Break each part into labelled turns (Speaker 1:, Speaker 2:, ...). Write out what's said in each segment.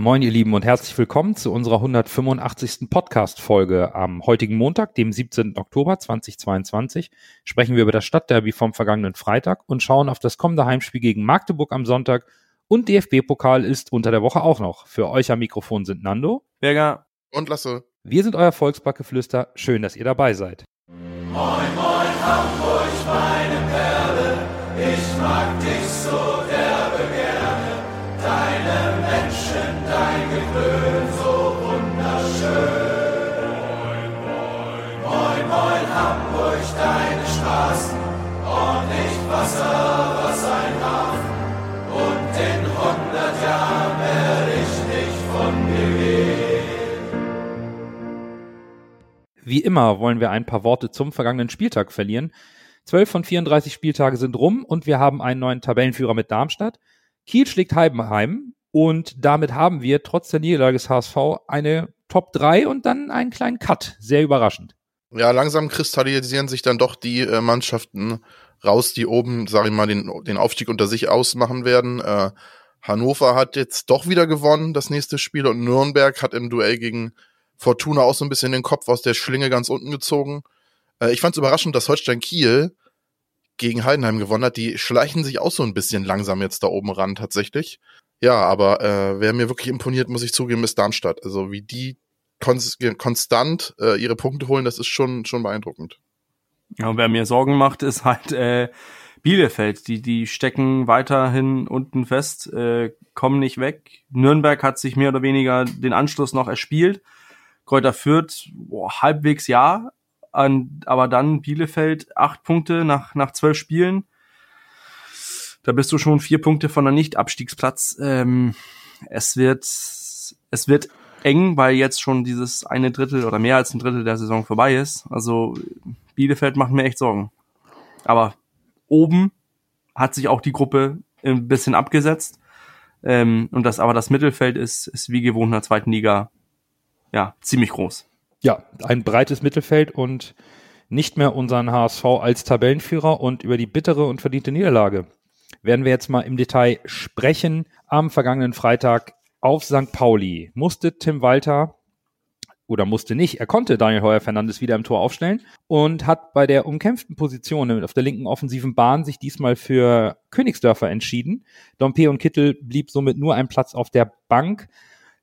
Speaker 1: Moin, ihr Lieben, und herzlich willkommen zu unserer 185. Podcast-Folge. Am heutigen Montag, dem 17. Oktober 2022, sprechen wir über das Stadtderby vom vergangenen Freitag und schauen auf das kommende Heimspiel gegen Magdeburg am Sonntag. Und DFB-Pokal ist unter der Woche auch noch. Für euch am Mikrofon sind Nando,
Speaker 2: Berger
Speaker 3: und Lasse.
Speaker 1: Wir sind euer Volksbackeflüster. Schön, dass ihr dabei seid.
Speaker 4: Moin, moin, Hamburg, meine Perle, ich mag dich so
Speaker 1: Wie immer wollen wir ein paar Worte zum vergangenen Spieltag verlieren. 12 von 34 Spieltage sind rum und wir haben einen neuen Tabellenführer mit Darmstadt. Kiel schlägt Heidenheim und damit haben wir trotz der Niederlage des HSV eine Top 3 und dann einen kleinen Cut. Sehr überraschend.
Speaker 3: Ja, langsam kristallisieren sich dann doch die äh, Mannschaften raus, die oben, sag ich mal, den, den Aufstieg unter sich ausmachen werden. Äh, Hannover hat jetzt doch wieder gewonnen, das nächste Spiel, und Nürnberg hat im Duell gegen Fortuna auch so ein bisschen den Kopf aus der Schlinge ganz unten gezogen. Äh, ich fand es überraschend, dass Holstein Kiel gegen Heidenheim gewonnen hat. Die schleichen sich auch so ein bisschen langsam jetzt da oben ran tatsächlich. Ja, aber äh, wer mir wirklich imponiert, muss ich zugeben, ist Darmstadt. Also wie die konstant äh, ihre Punkte holen, das ist schon, schon beeindruckend.
Speaker 2: Ja, wer mir Sorgen macht, ist halt äh, Bielefeld. Die, die stecken weiterhin unten fest, äh, kommen nicht weg. Nürnberg hat sich mehr oder weniger den Anschluss noch erspielt. Kräuter Fürth boah, halbwegs ja, an, aber dann Bielefeld acht Punkte nach, nach zwölf Spielen. Da bist du schon vier Punkte von der Nicht-Abstiegsplatz. Ähm, es wird, es wird eng, weil jetzt schon dieses eine Drittel oder mehr als ein Drittel der Saison vorbei ist. Also Bielefeld macht mir echt Sorgen. Aber oben hat sich auch die Gruppe ein bisschen abgesetzt. Ähm, und das, aber das Mittelfeld ist, ist wie gewohnt in der zweiten Liga ja, ziemlich groß.
Speaker 1: Ja, ein breites Mittelfeld und nicht mehr unseren HSV als Tabellenführer und über die bittere und verdiente Niederlage werden wir jetzt mal im Detail sprechen. Am vergangenen Freitag auf St. Pauli musste Tim Walter oder musste nicht, er konnte Daniel Heuer Fernandes wieder im Tor aufstellen und hat bei der umkämpften Position auf der linken offensiven Bahn sich diesmal für Königsdörfer entschieden. Dompe und Kittel blieb somit nur ein Platz auf der Bank.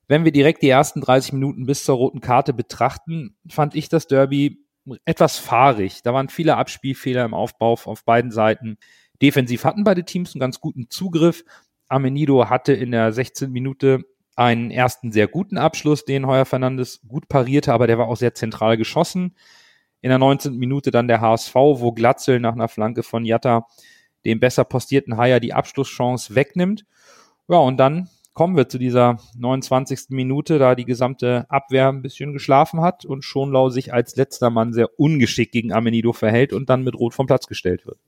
Speaker 1: Wenn wir direkt die ersten 30 Minuten bis zur roten Karte betrachten, fand ich das Derby etwas fahrig. Da waren viele Abspielfehler im Aufbau auf beiden Seiten. Defensiv hatten beide Teams einen ganz guten Zugriff. Amenido hatte in der 16. Minute einen ersten sehr guten Abschluss, den Heuer Fernandes gut parierte, aber der war auch sehr zentral geschossen. In der 19. Minute dann der HSV, wo Glatzel nach einer Flanke von Jatta dem besser postierten Haier die Abschlusschance wegnimmt. Ja, und dann kommen wir zu dieser 29. Minute, da die gesamte Abwehr ein bisschen geschlafen hat und Schonlau sich als letzter Mann sehr ungeschickt gegen Amenido verhält und dann mit Rot vom Platz gestellt wird.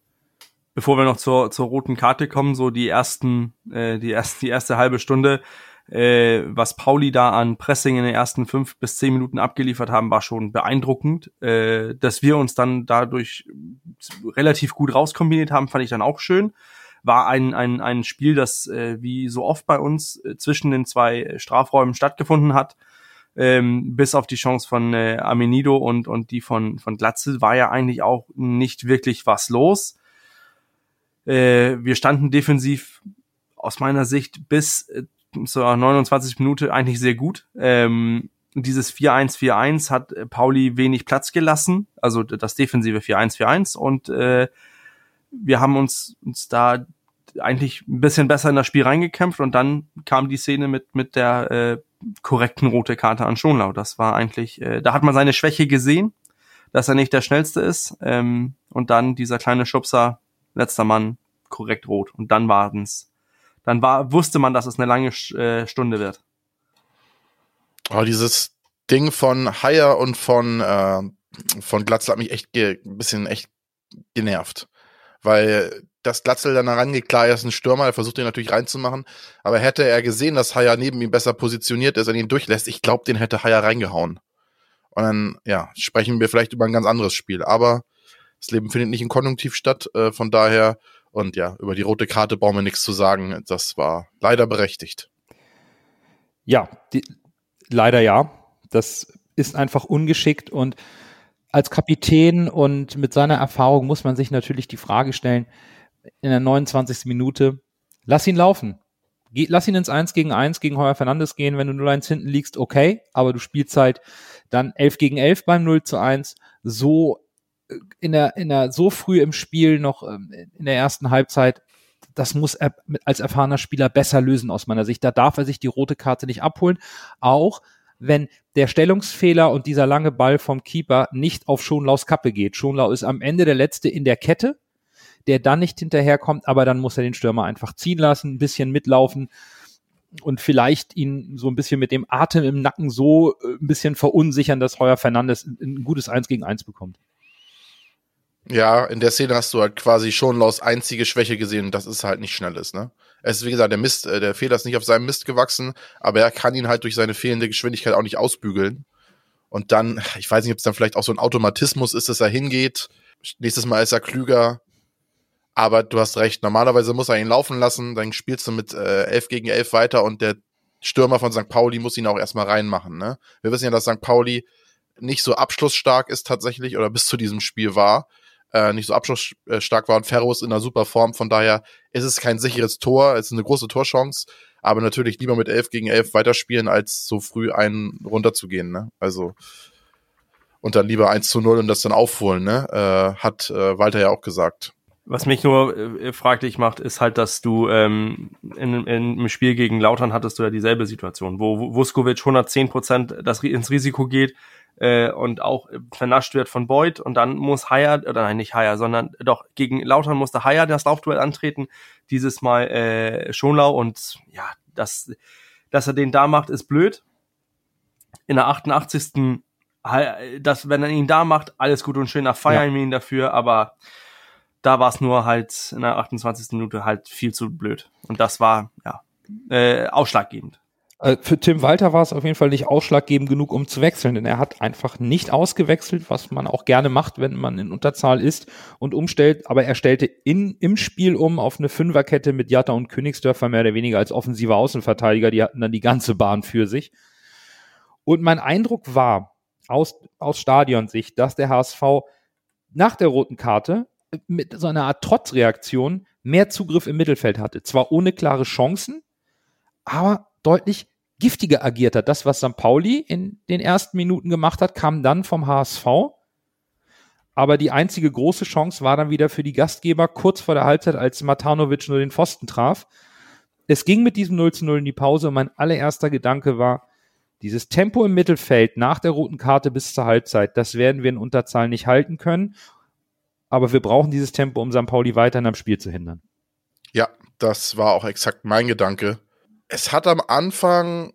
Speaker 2: Bevor wir noch zur, zur roten Karte kommen, so die ersten, äh, die erste, die erste halbe Stunde, äh, was Pauli da an Pressing in den ersten fünf bis zehn Minuten abgeliefert haben, war schon beeindruckend. Äh, dass wir uns dann dadurch relativ gut rauskombiniert haben, fand ich dann auch schön war ein, ein, ein Spiel, das äh, wie so oft bei uns äh, zwischen den zwei Strafräumen stattgefunden hat. Ähm, bis auf die Chance von äh, Amenido und, und die von, von Glatzel war ja eigentlich auch nicht wirklich was los. Äh, wir standen defensiv aus meiner Sicht bis äh, zur 29 Minute eigentlich sehr gut. Ähm, dieses 4-1-4-1 hat Pauli wenig Platz gelassen, also das defensive 4-1-4-1 und äh, wir haben uns, uns da eigentlich ein bisschen besser in das Spiel reingekämpft und dann kam die Szene mit, mit der äh, korrekten rote Karte an Schonlau. Das war eigentlich, äh, da hat man seine Schwäche gesehen, dass er nicht der schnellste ist. Ähm, und dann dieser kleine Schubser, letzter Mann, korrekt rot. Und dann warten's. Dann war, wusste man, dass es eine lange äh, Stunde wird.
Speaker 3: Oh, dieses Ding von Haier und von, äh, von Glatzel hat mich echt ein bisschen echt genervt weil das Glatzel dann herangeht, klar, er ist ein Stürmer, er versucht ihn natürlich reinzumachen, aber hätte er gesehen, dass Haya neben ihm besser positioniert ist und ihn durchlässt, ich glaube, den hätte Haya reingehauen. Und dann, ja, sprechen wir vielleicht über ein ganz anderes Spiel, aber das Leben findet nicht in Konjunktiv statt, äh, von daher, und ja, über die rote Karte brauchen wir nichts zu sagen, das war leider berechtigt.
Speaker 1: Ja, die, leider ja. Das ist einfach ungeschickt und als Kapitän und mit seiner Erfahrung muss man sich natürlich die Frage stellen, in der 29. Minute, lass ihn laufen. Geh, lass ihn ins 1 gegen 1 gegen Heuer Fernandes gehen. Wenn du 0-1 hinten liegst, okay, aber du spielst halt dann 11 gegen 11 beim 0 zu 1. So in der, in der, so früh im Spiel noch ähm, in der ersten Halbzeit, das muss er als erfahrener Spieler besser lösen aus meiner Sicht. Da darf er sich die rote Karte nicht abholen. Auch wenn der Stellungsfehler und dieser lange Ball vom Keeper nicht auf Schonlaus Kappe geht. Schonlau ist am Ende der Letzte in der Kette, der dann nicht hinterherkommt, aber dann muss er den Stürmer einfach ziehen lassen, ein bisschen mitlaufen und vielleicht ihn so ein bisschen mit dem Atem im Nacken so äh, ein bisschen verunsichern, dass Heuer Fernandes ein gutes Eins gegen Eins bekommt.
Speaker 3: Ja, in der Szene hast du halt quasi schon Laus einzige Schwäche gesehen, dass es halt nicht schnell ist, ne? Es ist, wie gesagt, der Mist, äh, der Fehler ist nicht auf seinem Mist gewachsen, aber er kann ihn halt durch seine fehlende Geschwindigkeit auch nicht ausbügeln. Und dann, ich weiß nicht, ob es dann vielleicht auch so ein Automatismus ist, dass er hingeht. Nächstes Mal ist er klüger. Aber du hast recht, normalerweise muss er ihn laufen lassen, dann spielst du mit äh, 11 gegen 11 weiter und der Stürmer von St. Pauli muss ihn auch erstmal reinmachen. Ne? Wir wissen ja, dass St. Pauli nicht so abschlussstark ist tatsächlich oder bis zu diesem Spiel war äh, nicht so abschlussstark war und Ferro in einer super Form. Von daher ist es kein sicheres Tor, es ist eine große Torchance, aber natürlich lieber mit 11 gegen 11 weiterspielen, als so früh einen runterzugehen. Ne? Also und dann lieber 1 zu 0 und das dann aufholen, ne? Äh, hat äh, Walter ja auch gesagt.
Speaker 2: Was mich nur äh, fraglich macht, ist halt, dass du ähm, in, in, im Spiel gegen Lautern hattest du ja dieselbe Situation, wo Vuskovic 110 Prozent ins Risiko geht, äh, und auch vernascht wird von Boyd und dann muss Haya, oder nein, nicht Haya, sondern doch gegen Lautern musste Haya das Laufduell antreten, dieses Mal äh, Schonlau und ja, das, dass er den da macht, ist blöd. In der 88. Das, wenn er ihn da macht, alles gut und schön, da feiern ja. wir ihn dafür, aber da war es nur halt in der 28. Minute halt viel zu blöd. Und das war, ja, äh, ausschlaggebend.
Speaker 1: Äh, für Tim Walter war es auf jeden Fall nicht ausschlaggebend genug, um zu wechseln, denn er hat einfach nicht ausgewechselt, was man auch gerne macht, wenn man in Unterzahl ist und umstellt. Aber er stellte in, im Spiel um auf eine Fünferkette mit Jatta und Königsdörfer mehr oder weniger als offensive Außenverteidiger. Die hatten dann die ganze Bahn für sich. Und mein Eindruck war aus, aus Stadionsicht, dass der HSV nach der roten Karte mit so einer Art Trotzreaktion mehr Zugriff im Mittelfeld hatte. Zwar ohne klare Chancen, aber deutlich giftiger agiert hat. Das, was St. Pauli in den ersten Minuten gemacht hat, kam dann vom HSV. Aber die einzige große Chance war dann wieder für die Gastgeber kurz vor der Halbzeit, als Matanovic nur den Pfosten traf. Es ging mit diesem 0 zu 0 in die Pause und mein allererster Gedanke war, dieses Tempo im Mittelfeld nach der roten Karte bis zur Halbzeit, das werden wir in Unterzahl nicht halten können. Aber wir brauchen dieses Tempo, um St. Pauli weiterhin am Spiel zu hindern.
Speaker 3: Ja, das war auch exakt mein Gedanke es hat am Anfang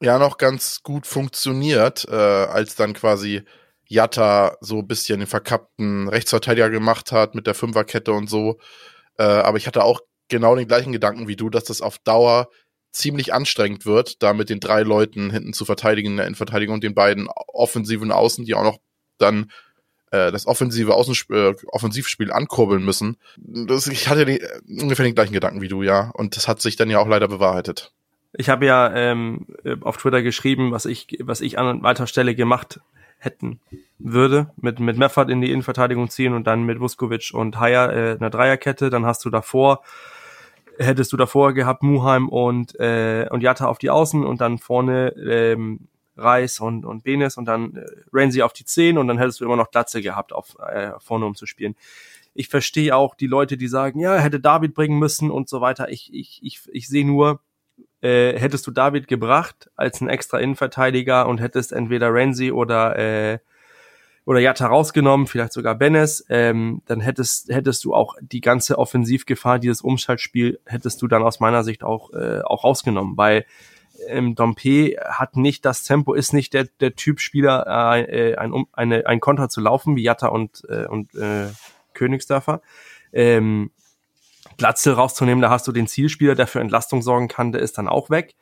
Speaker 3: ja noch ganz gut funktioniert, äh, als dann quasi Jatta so ein bisschen den verkappten Rechtsverteidiger gemacht hat mit der Fünferkette und so. Äh, aber ich hatte auch genau den gleichen Gedanken wie du, dass das auf Dauer ziemlich anstrengend wird, da mit den drei Leuten hinten zu verteidigen in der Innenverteidigung und den beiden offensiven Außen, die auch noch dann äh, das offensive Außenspiel, äh, Offensivspiel ankurbeln müssen. Das, ich hatte die, ungefähr den gleichen Gedanken wie du, ja. Und das hat sich dann ja auch leider bewahrheitet.
Speaker 2: Ich habe ja ähm, auf Twitter geschrieben, was ich, was ich an weiter Stelle gemacht hätten würde, mit, mit Meffert in die Innenverteidigung ziehen und dann mit Vuskovic und Haya äh, eine Dreierkette, dann hast du davor, hättest du davor gehabt Muheim und, äh, und Jatta auf die Außen und dann vorne ähm, Reis und, und Benes und dann äh, Renzi auf die 10 und dann hättest du immer noch Glatze gehabt, auf äh, vorne um zu spielen. Ich verstehe auch die Leute, die sagen, ja, hätte David bringen müssen und so weiter. Ich, ich, ich, ich sehe nur, äh, hättest du David gebracht als ein extra Innenverteidiger und hättest entweder Renzi oder äh, oder Jatta rausgenommen, vielleicht sogar Benes, ähm, dann hättest hättest du auch die ganze Offensivgefahr, dieses Umschaltspiel, hättest du dann aus meiner Sicht auch äh, auch rausgenommen, weil ähm, Dompe hat nicht das Tempo, ist nicht der, der Typ Spieler, äh, äh ein, um, eine, ein Konter zu laufen, wie Jatta und, äh, und äh, Königsdörfer. Ähm, Platzl rauszunehmen, da hast du den Zielspieler, der für Entlastung sorgen kann, der ist dann auch weg.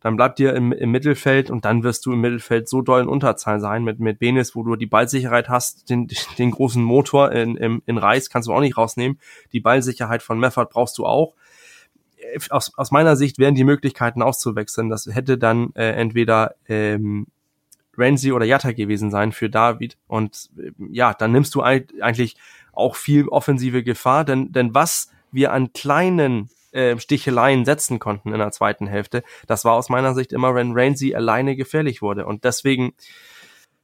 Speaker 2: Dann bleibt dir im, im Mittelfeld und dann wirst du im Mittelfeld so doll in Unterzahl sein mit, mit Benis, wo du die Ballsicherheit hast, den, den großen Motor in, in, in Reis kannst du auch nicht rausnehmen. Die Ballsicherheit von Meffert brauchst du auch aus, aus meiner Sicht wären die Möglichkeiten auszuwechseln. Das hätte dann äh, entweder ähm, Ramsey oder Jatta gewesen sein für David. Und äh, ja, dann nimmst du eigentlich auch viel offensive Gefahr, denn, denn was wir an kleinen äh, Sticheleien setzen konnten in der zweiten Hälfte, das war aus meiner Sicht immer, wenn Ramsey alleine gefährlich wurde. Und deswegen,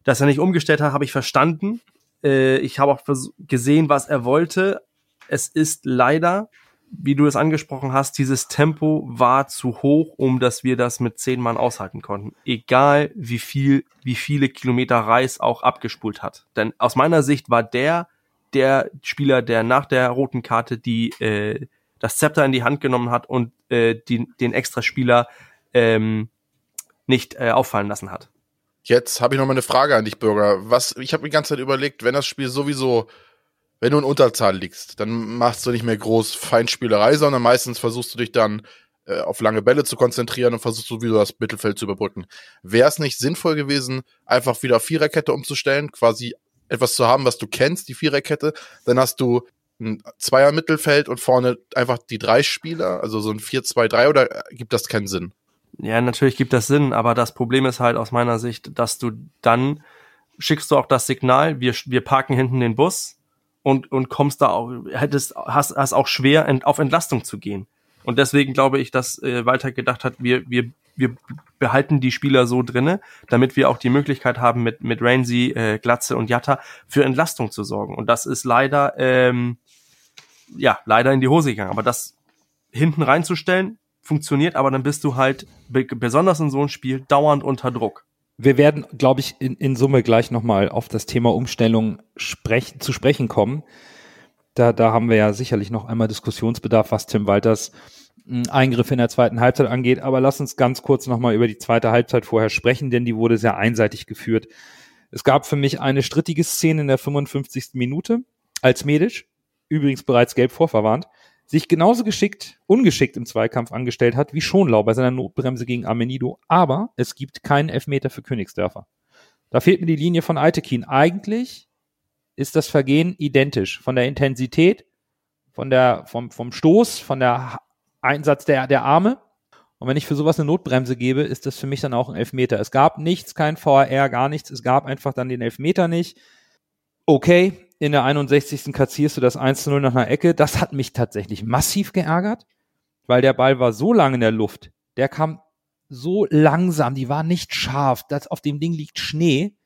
Speaker 2: dass er nicht umgestellt hat, habe ich verstanden. Äh, ich habe auch gesehen, was er wollte. Es ist leider wie du es angesprochen hast, dieses Tempo war zu hoch, um dass wir das mit zehn Mann aushalten konnten. Egal wie viel, wie viele Kilometer Reis auch abgespult hat. Denn aus meiner Sicht war der der Spieler, der nach der roten Karte die äh, das Zepter in die Hand genommen hat und äh, den extra Spieler ähm, nicht äh, auffallen lassen hat.
Speaker 3: Jetzt habe ich noch mal eine Frage an dich, Bürger. Was ich habe die ganze Zeit überlegt, wenn das Spiel sowieso wenn du in Unterzahl liegst, dann machst du nicht mehr groß Feinspielerei, sondern meistens versuchst du dich dann äh, auf lange Bälle zu konzentrieren und versuchst du wieder das Mittelfeld zu überbrücken. Wäre es nicht sinnvoll gewesen, einfach wieder Viererkette umzustellen, quasi etwas zu haben, was du kennst, die Viererkette, dann hast du ein Zweier Mittelfeld und vorne einfach die drei Spieler, also so ein 4-2-3 oder gibt das keinen Sinn?
Speaker 2: Ja, natürlich gibt das Sinn, aber das Problem ist halt aus meiner Sicht, dass du dann schickst du auch das Signal, wir, wir parken hinten den Bus, und, und kommst da auch, hättest, hast, hast auch schwer ent, auf Entlastung zu gehen. Und deswegen glaube ich, dass äh, Walter gedacht hat, wir, wir, wir behalten die Spieler so drinne, damit wir auch die Möglichkeit haben, mit, mit Rainsy, äh, Glatze und Jatta für Entlastung zu sorgen. Und das ist leider, ähm, ja, leider in die Hose gegangen. Aber das hinten reinzustellen, funktioniert, aber dann bist du halt, besonders in so einem Spiel, dauernd unter Druck.
Speaker 1: Wir werden, glaube ich, in, in Summe gleich nochmal auf das Thema Umstellung sprech, zu sprechen kommen. Da, da haben wir ja sicherlich noch einmal Diskussionsbedarf, was Tim Walters hm, Eingriff in der zweiten Halbzeit angeht. Aber lass uns ganz kurz nochmal über die zweite Halbzeit vorher sprechen, denn die wurde sehr einseitig geführt. Es gab für mich eine strittige Szene in der 55. Minute, als Medisch, übrigens bereits gelb vorverwarnt, sich genauso geschickt, ungeschickt im Zweikampf angestellt hat wie Schonlau bei seiner Notbremse gegen Amenido. Aber es gibt keinen Elfmeter für Königsdörfer. Da fehlt mir die Linie von Eitekin. Eigentlich ist das Vergehen identisch. Von der Intensität, von der, vom, vom Stoß, von der Einsatz der, der Arme. Und wenn ich für sowas eine Notbremse gebe, ist das für mich dann auch ein Elfmeter. Es gab nichts, kein VAR, gar nichts. Es gab einfach dann den Elfmeter nicht. Okay, in der 61. kassierst du das 1 0 nach einer Ecke. Das hat mich tatsächlich massiv geärgert, weil der Ball war so lang in der Luft. Der kam so langsam, die war nicht scharf. Das, auf dem Ding liegt Schnee.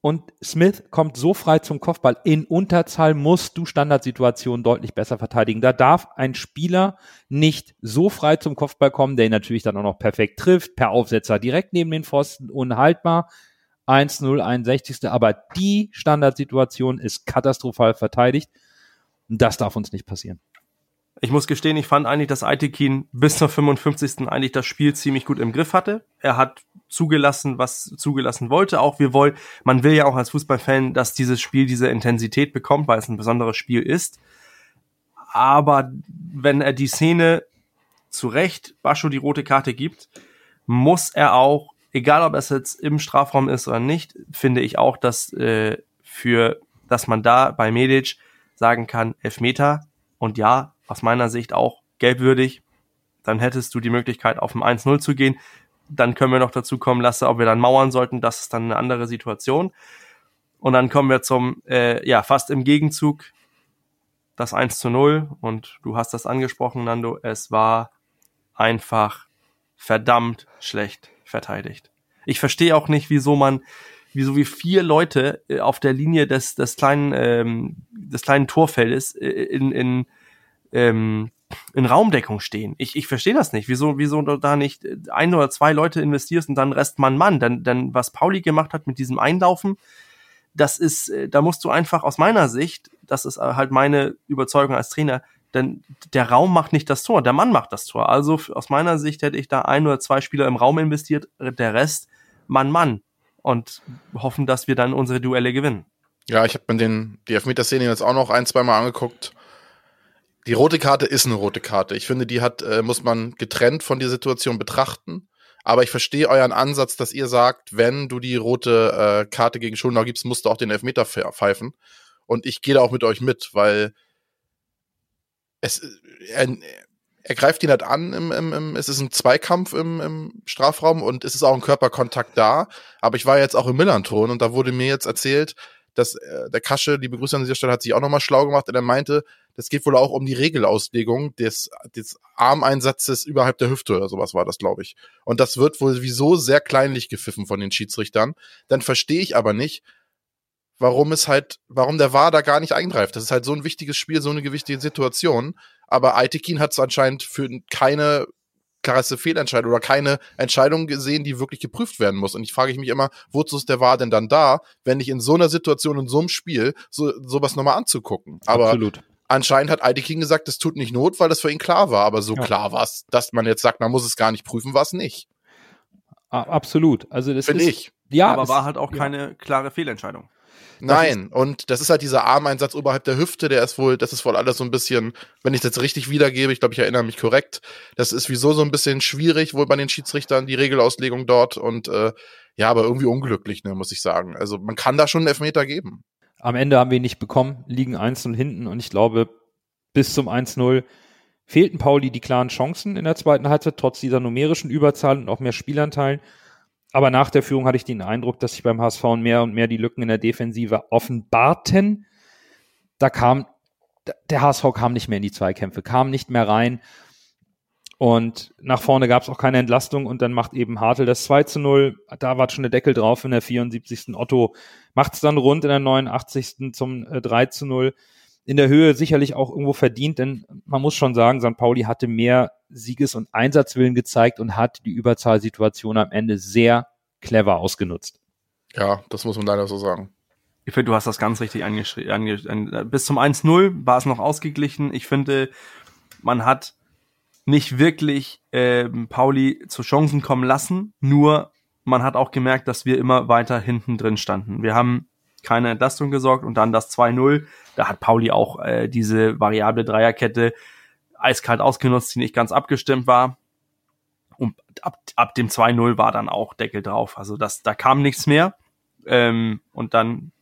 Speaker 1: Und Smith kommt so frei zum Kopfball. In Unterzahl musst du Standardsituationen deutlich besser verteidigen. Da darf ein Spieler nicht so frei zum Kopfball kommen, der ihn natürlich dann auch noch perfekt trifft, per Aufsetzer direkt neben den Pfosten, unhaltbar. 1-0, 61. Aber die Standardsituation ist katastrophal verteidigt. Das darf uns nicht passieren.
Speaker 2: Ich muss gestehen, ich fand eigentlich, dass Aitekin bis zur 55. eigentlich das Spiel ziemlich gut im Griff hatte. Er hat zugelassen, was zugelassen wollte. Auch wir wollen, man will ja auch als Fußballfan, dass dieses Spiel diese Intensität bekommt, weil es ein besonderes Spiel ist. Aber wenn er die Szene zu Recht Bascho die rote Karte gibt, muss er auch egal ob es jetzt im Strafraum ist oder nicht, finde ich auch, dass äh, für, dass man da bei Medic sagen kann, Elfmeter und ja, aus meiner Sicht auch gelbwürdig, dann hättest du die Möglichkeit, auf dem 1-0 zu gehen. Dann können wir noch dazu kommen lassen, ob wir dann mauern sollten, das ist dann eine andere Situation. Und dann kommen wir zum, äh, ja, fast im Gegenzug, das 1 zu 0. Und du hast das angesprochen, Nando, es war einfach verdammt schlecht verteidigt. Ich verstehe auch nicht, wieso man, wieso wie vier Leute äh, auf der Linie des, des kleinen, ähm, des kleinen Torfeldes äh, in, in, ähm, in Raumdeckung stehen. Ich, ich verstehe das nicht. Wieso, wieso da nicht ein oder zwei Leute investierst und dann Rest Mann Mann? Denn, denn was Pauli gemacht hat mit diesem Einlaufen, das ist, äh, da musst du einfach aus meiner Sicht, das ist halt meine Überzeugung als Trainer, denn der Raum macht nicht das Tor, der Mann macht das Tor. Also aus meiner Sicht hätte ich da ein oder zwei Spieler im Raum investiert, der Rest Mann Mann und hoffen, dass wir dann unsere Duelle gewinnen.
Speaker 3: Ja, ich habe mir den die Elfmeterszene jetzt auch noch ein, zwei Mal angeguckt. Die rote Karte ist eine rote Karte. Ich finde, die hat äh, muss man getrennt von der Situation betrachten. Aber ich verstehe euren Ansatz, dass ihr sagt, wenn du die rote äh, Karte gegen Schuldenau gibst, musst du auch den Elfmeter pfeifen. Und ich gehe da auch mit euch mit, weil es, er, er greift ihn halt an, im, im, im, es ist ein Zweikampf im, im Strafraum und es ist auch ein Körperkontakt da. Aber ich war jetzt auch im Millanton und da wurde mir jetzt erzählt, dass äh, der Kasche, die Begrüßung an dieser Stelle, hat sich auch nochmal schlau gemacht und er meinte, das geht wohl auch um die Regelauslegung des, des Armeinsatzes überhalb der Hüfte oder sowas war das, glaube ich. Und das wird wohl sowieso sehr kleinlich gepfiffen von den Schiedsrichtern. Dann verstehe ich aber nicht, warum es halt, warum der VAR da gar nicht eingreift. Das ist halt so ein wichtiges Spiel, so eine gewichtige Situation. Aber Aitekin hat es anscheinend für keine klarste Fehlentscheidung oder keine Entscheidung gesehen, die wirklich geprüft werden muss. Und ich frage mich immer, wozu ist der VAR denn dann da, wenn ich in so einer Situation, in so einem Spiel, so, sowas nochmal anzugucken? Aber
Speaker 1: Absolut.
Speaker 3: anscheinend hat Aitekin gesagt, das tut nicht Not, weil das für ihn klar war. Aber so
Speaker 1: Ja.
Speaker 3: klar war es, dass man jetzt sagt, man muss es gar nicht prüfen, war es nicht.
Speaker 1: Absolut. Also das
Speaker 3: Finde
Speaker 1: ist,
Speaker 3: ich.
Speaker 1: Ja,
Speaker 2: aber
Speaker 1: es-
Speaker 2: war halt auch
Speaker 1: ja.
Speaker 2: keine klare Fehlentscheidung.
Speaker 3: Nein, und das ist halt dieser Armeinsatz oberhalb der Hüfte, der ist wohl, das ist wohl alles so ein bisschen, wenn ich das jetzt richtig wiedergebe, ich glaube, ich erinnere mich korrekt, das ist wieso so ein bisschen schwierig, wohl bei den Schiedsrichtern, die Regelauslegung dort und äh, ja, aber irgendwie unglücklich, ne, muss ich sagen. Also man kann da schon einen Elfmeter geben.
Speaker 1: Am Ende haben wir ihn nicht bekommen, liegen 1 und hinten und ich glaube, bis zum 1-0 fehlten Pauli die klaren Chancen in der zweiten Halbzeit, trotz dieser numerischen Überzahl und auch mehr Spielanteilen. Aber nach der Führung hatte ich den Eindruck, dass sich beim HSV mehr und mehr die Lücken in der Defensive offenbarten. Da kam, der HSV kam nicht mehr in die Zweikämpfe, kam nicht mehr rein. Und nach vorne gab es auch keine Entlastung und dann macht eben Hartl das 2 zu 0. Da war schon der Deckel drauf in der 74. Otto macht es dann rund in der 89. zum äh, 3 zu 0. In der Höhe sicherlich auch irgendwo verdient, denn man muss schon sagen, St. Pauli hatte mehr Sieges- und Einsatzwillen gezeigt und hat die Überzahlsituation am Ende sehr clever ausgenutzt.
Speaker 3: Ja, das muss man leider so sagen.
Speaker 2: Ich finde, du hast das ganz richtig angeschrieben. Ange an, bis zum 1-0 war es noch ausgeglichen. Ich finde, man hat nicht wirklich ähm, Pauli zu Chancen kommen lassen, nur man hat auch gemerkt, dass wir immer weiter hinten drin standen. Wir haben keine Entlastung gesorgt und dann das 2-0. Da hat Pauli auch äh, diese variable Dreierkette eiskalt ausgenutzt, die nicht ganz abgestimmt war. Und ab, ab dem 2-0 war dann auch Deckel drauf. Also das, da kam nichts mehr. Ähm, und dann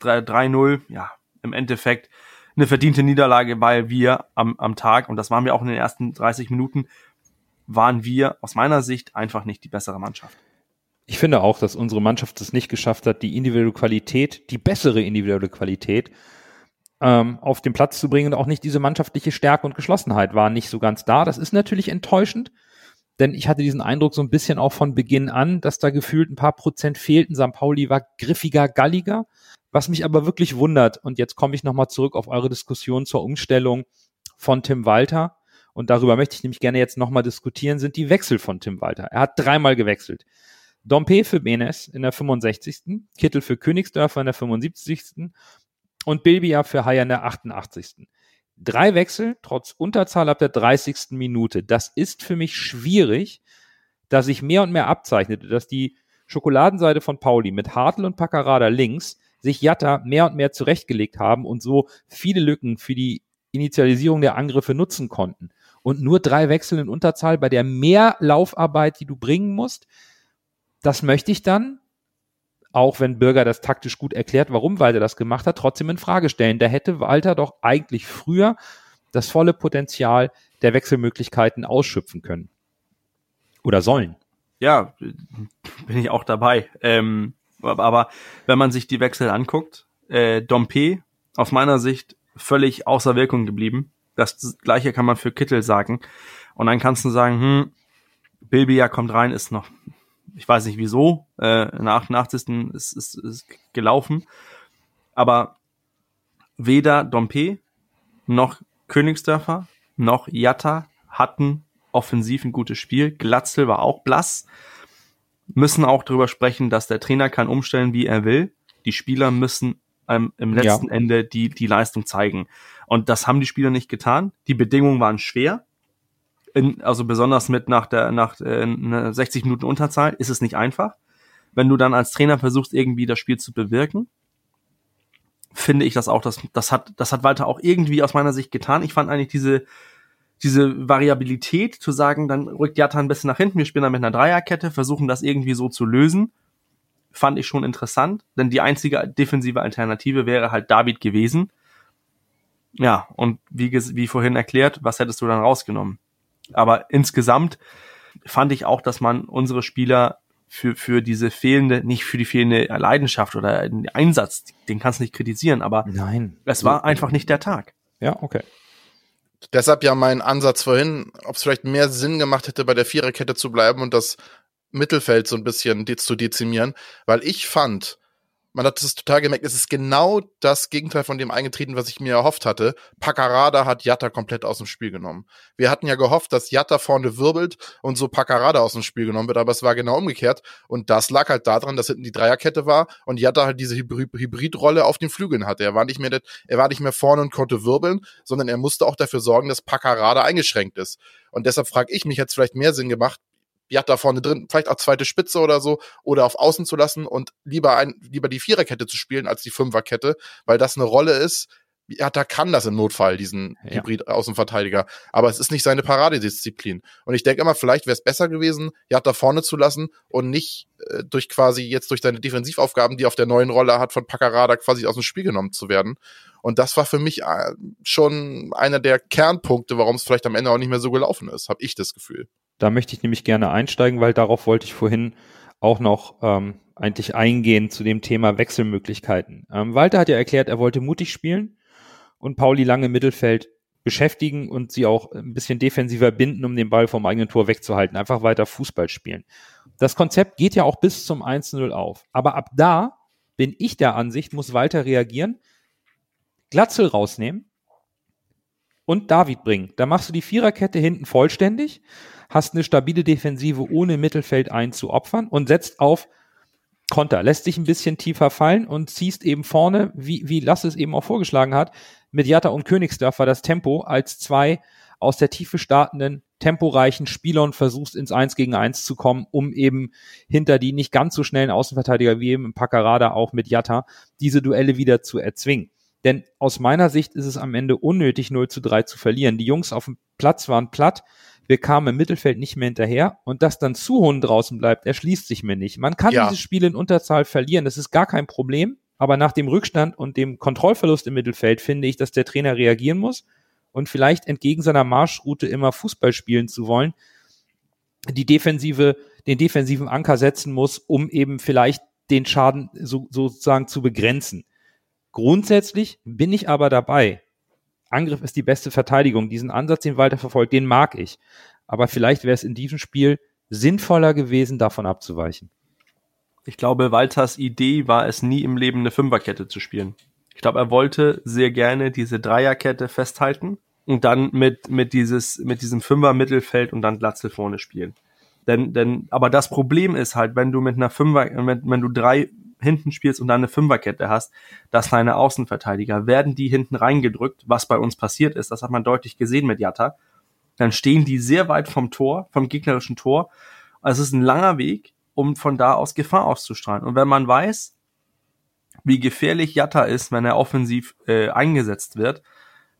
Speaker 2: 3-0, ja, im Endeffekt eine verdiente Niederlage, weil wir am, am Tag, und das waren wir auch in den ersten 30 Minuten, waren wir aus meiner Sicht einfach nicht die bessere Mannschaft.
Speaker 1: Ich finde auch, dass unsere Mannschaft es nicht geschafft hat, die individuelle Qualität, die bessere individuelle Qualität ähm, auf den Platz zu bringen und auch nicht diese mannschaftliche Stärke und Geschlossenheit war nicht so ganz da. Das ist natürlich enttäuschend, denn ich hatte diesen Eindruck so ein bisschen auch von Beginn an, dass da gefühlt ein paar Prozent fehlten. St. Pauli war griffiger, galliger, was mich aber wirklich wundert. Und jetzt komme ich nochmal zurück auf eure Diskussion zur Umstellung von Tim Walter. Und darüber möchte ich nämlich gerne jetzt nochmal diskutieren, sind die Wechsel von Tim Walter. Er hat dreimal gewechselt. Dompe für Benes in der 65. Kittel für Königsdörfer in der 75. und Bilbia für Haier in der 88. Drei Wechsel, trotz Unterzahl ab der 30. Minute. Das ist für mich schwierig, da sich mehr und mehr abzeichnete, dass die Schokoladenseite von Pauli mit Hartl und Paccarada links sich Jatta mehr und mehr zurechtgelegt haben und so viele Lücken für die Initialisierung der Angriffe nutzen konnten. Und nur drei Wechsel in Unterzahl bei der mehr Laufarbeit, die du bringen musst, das möchte ich dann, auch wenn Bürger das taktisch gut erklärt, warum Walter das gemacht hat, trotzdem in Frage stellen. Da hätte Walter doch eigentlich früher das volle Potenzial der Wechselmöglichkeiten ausschöpfen können. Oder sollen.
Speaker 2: Ja, bin ich auch dabei. Ähm, aber, wenn man sich die Wechsel anguckt, äh, Dompe aus meiner Sicht völlig außer Wirkung geblieben. Das gleiche kann man für Kittel sagen. Und dann kannst du sagen, hm, Bilbia kommt rein, ist noch, ich weiß nicht wieso, äh, nach 88. ist, ist, ist gelaufen. Aber weder Dompe noch Königsdörfer noch Jatta hatten offensiv ein gutes Spiel. Glatzel war auch blass. Müssen auch darüber sprechen, dass der Trainer kann umstellen, wie er will. Die Spieler müssen ähm, im letzten
Speaker 1: Ja.
Speaker 2: Ende die, die Leistung zeigen. Und das haben die Spieler nicht getan. Die Bedingungen waren schwer. In, also besonders mit nach der nach äh, einer 60 Minuten Unterzahl ist es nicht einfach. Wenn du dann als Trainer versuchst, irgendwie das Spiel zu bewirken, finde ich das auch, das, das hat, das hat Walter auch irgendwie aus meiner Sicht getan. Ich fand eigentlich diese, diese Variabilität zu sagen, dann rückt Jatta ein bisschen nach hinten, wir spielen dann mit einer Dreierkette, versuchen das irgendwie so zu lösen, fand ich schon interessant, denn die einzige defensive Alternative wäre halt David gewesen. Ja, und wie, wie vorhin erklärt, was hättest du dann rausgenommen? Aber insgesamt fand ich auch, dass man unsere Spieler für, für diese fehlende, nicht für die fehlende Leidenschaft oder den Einsatz, den kannst du nicht kritisieren, aber
Speaker 1: Nein.
Speaker 2: es war einfach nicht der Tag.
Speaker 1: Ja, okay.
Speaker 3: Deshalb ja mein Ansatz vorhin, ob es vielleicht mehr Sinn gemacht hätte, bei der Viererkette zu bleiben und das Mittelfeld so ein bisschen de zu dezimieren, weil ich fand, man hat es total gemerkt, es ist genau das Gegenteil von dem eingetreten, was ich mir erhofft hatte. Paccarada hat Jatta komplett aus dem Spiel genommen. Wir hatten ja gehofft, dass Jatta vorne wirbelt und so Paccarada aus dem Spiel genommen wird, aber es war genau umgekehrt. Und das lag halt daran, dass hinten die Dreierkette war und Jatta halt diese Hybridrolle auf den Flügeln hatte. Er war nicht mehr, er war nicht mehr vorne und konnte wirbeln, sondern er musste auch dafür sorgen, dass Paccarada eingeschränkt ist. Und deshalb frage ich mich, hat es vielleicht mehr Sinn gemacht, Jatta vorne drin, vielleicht auch zweite Spitze oder so, oder auf Außen zu lassen und lieber ein, lieber die Viererkette zu spielen als die Fünferkette, weil das eine Rolle ist. Jatta kann das im Notfall, diesen
Speaker 1: Ja.
Speaker 3: Hybrid-Außenverteidiger. Aber es ist nicht seine Paradedisziplin. Und ich denke immer, vielleicht wäre es besser gewesen, Jatta vorne zu lassen und nicht äh, durch quasi jetzt durch seine Defensivaufgaben, die er auf der neuen Rolle hat, von Paccarada quasi aus dem Spiel genommen zu werden. Und das war für mich äh, schon einer der Kernpunkte, warum es vielleicht am Ende auch nicht mehr so gelaufen ist, habe ich das Gefühl.
Speaker 1: Da möchte ich nämlich gerne einsteigen, weil darauf wollte ich vorhin auch noch ähm, eigentlich eingehen zu dem Thema Wechselmöglichkeiten. Ähm, Walter hat ja erklärt, er wollte mutig spielen und Pauli lange im Mittelfeld beschäftigen und sie auch ein bisschen defensiver binden, um den Ball vom eigenen Tor wegzuhalten. Einfach weiter Fußball spielen. Das Konzept geht ja auch bis zum 1-0 auf. Aber ab da bin ich der Ansicht, muss Walter reagieren, Glatzel rausnehmen und David bringen. Da machst du die Viererkette hinten vollständig, hast eine stabile Defensive ohne Mittelfeld einzuopfern und setzt auf Konter, lässt sich ein bisschen tiefer fallen und ziehst eben vorne, wie, wie Lasse es eben auch vorgeschlagen hat, mit Jatta und Königsdörfer das Tempo als zwei aus der Tiefe startenden, temporeichen Spieler und versuchst ins Eins gegen Eins zu kommen, um eben hinter die nicht ganz so schnellen Außenverteidiger wie eben im auch mit Jatta diese Duelle wieder zu erzwingen. Denn aus meiner Sicht ist es am Ende unnötig, 0 zu 3 zu verlieren. Die Jungs auf dem Platz waren platt. Wir kamen im Mittelfeld nicht mehr hinterher. Und dass dann Zuhon draußen bleibt, erschließt sich mir nicht. Man kann
Speaker 3: Ja.
Speaker 1: dieses Spiel in Unterzahl verlieren. Das ist gar kein Problem. Aber nach dem Rückstand und dem Kontrollverlust im Mittelfeld finde ich, dass der Trainer reagieren muss und vielleicht entgegen seiner Marschroute immer Fußball spielen zu wollen, die defensive, den defensiven Anker setzen muss, um eben vielleicht den Schaden so, sozusagen zu begrenzen. Grundsätzlich bin ich aber dabei. Angriff ist die beste Verteidigung. Diesen Ansatz, den Walter verfolgt, den mag ich. Aber vielleicht wäre es in diesem Spiel sinnvoller gewesen, davon abzuweichen.
Speaker 2: Ich glaube, Walters Idee war es nie im Leben eine Fünferkette zu spielen. Ich glaube, er wollte sehr gerne diese Dreierkette festhalten und dann mit, mit dieses, mit diesem Fünfer Mittelfeld und dann Glatzel vorne spielen. Denn, denn, aber das Problem ist halt, wenn du mit einer Fünfer, wenn, wenn du drei hinten spielst und dann eine Fünferkette hast, dass deine Außenverteidiger werden die hinten reingedrückt, was bei uns passiert ist, das hat man deutlich gesehen mit Jatta, dann stehen die sehr weit vom Tor, vom gegnerischen Tor. Also es ist ein langer Weg, um von da aus Gefahr auszustrahlen. Und wenn man weiß, wie gefährlich Jatta ist, wenn er offensiv äh, eingesetzt wird,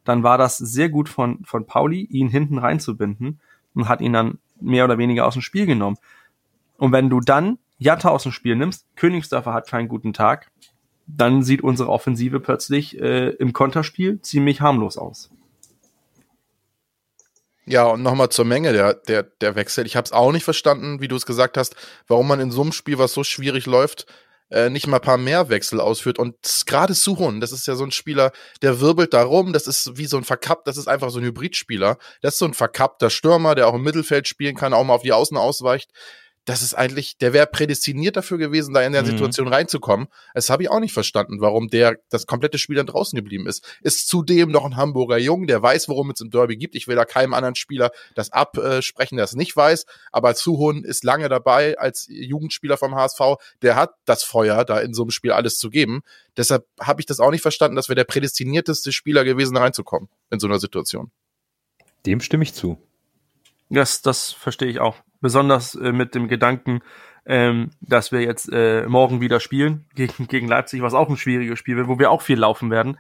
Speaker 2: dann war das sehr gut von, von Pauli, ihn hinten reinzubinden und hat ihn dann mehr oder weniger aus dem Spiel genommen. Und wenn du dann Jatta aus dem Spiel nimmst, Königsdörfer hat keinen guten Tag, dann sieht unsere Offensive plötzlich äh, im Konterspiel ziemlich harmlos aus.
Speaker 3: Ja, und nochmal zur Menge der, der, der Wechsel. Ich habe es auch nicht verstanden, wie du es gesagt hast, warum man in so einem Spiel, was so schwierig läuft, äh, nicht mal ein paar mehr Wechsel ausführt. Und gerade Suhun, das ist ja so ein Spieler, der wirbelt da rum, das ist wie so ein verkappt, das ist einfach so ein Hybridspieler. Das ist so ein verkappter Stürmer, der auch im Mittelfeld spielen kann, auch mal auf die Außen ausweicht. Das ist eigentlich, der wäre prädestiniert dafür gewesen, da in der
Speaker 1: Mhm.
Speaker 3: Situation reinzukommen. Das habe ich auch nicht verstanden, warum der das komplette Spiel dann draußen geblieben ist. Ist zudem noch ein Hamburger Jung, der weiß, worum es im Derby gibt. Ich will da keinem anderen Spieler das absprechen, der es nicht weiß. Aber Zuhun ist lange dabei als Jugendspieler vom HSV. Der hat das Feuer, da in so einem Spiel alles zu geben. Deshalb habe ich das auch nicht verstanden, dass wir der prädestinierteste Spieler gewesen, da reinzukommen in so einer Situation.
Speaker 1: Dem stimme ich zu.
Speaker 2: Das, das verstehe ich auch. Besonders äh, mit dem Gedanken, ähm, dass wir jetzt äh, morgen wieder spielen gegen, gegen Leipzig, was auch ein schwieriges Spiel wird, wo wir auch viel laufen werden.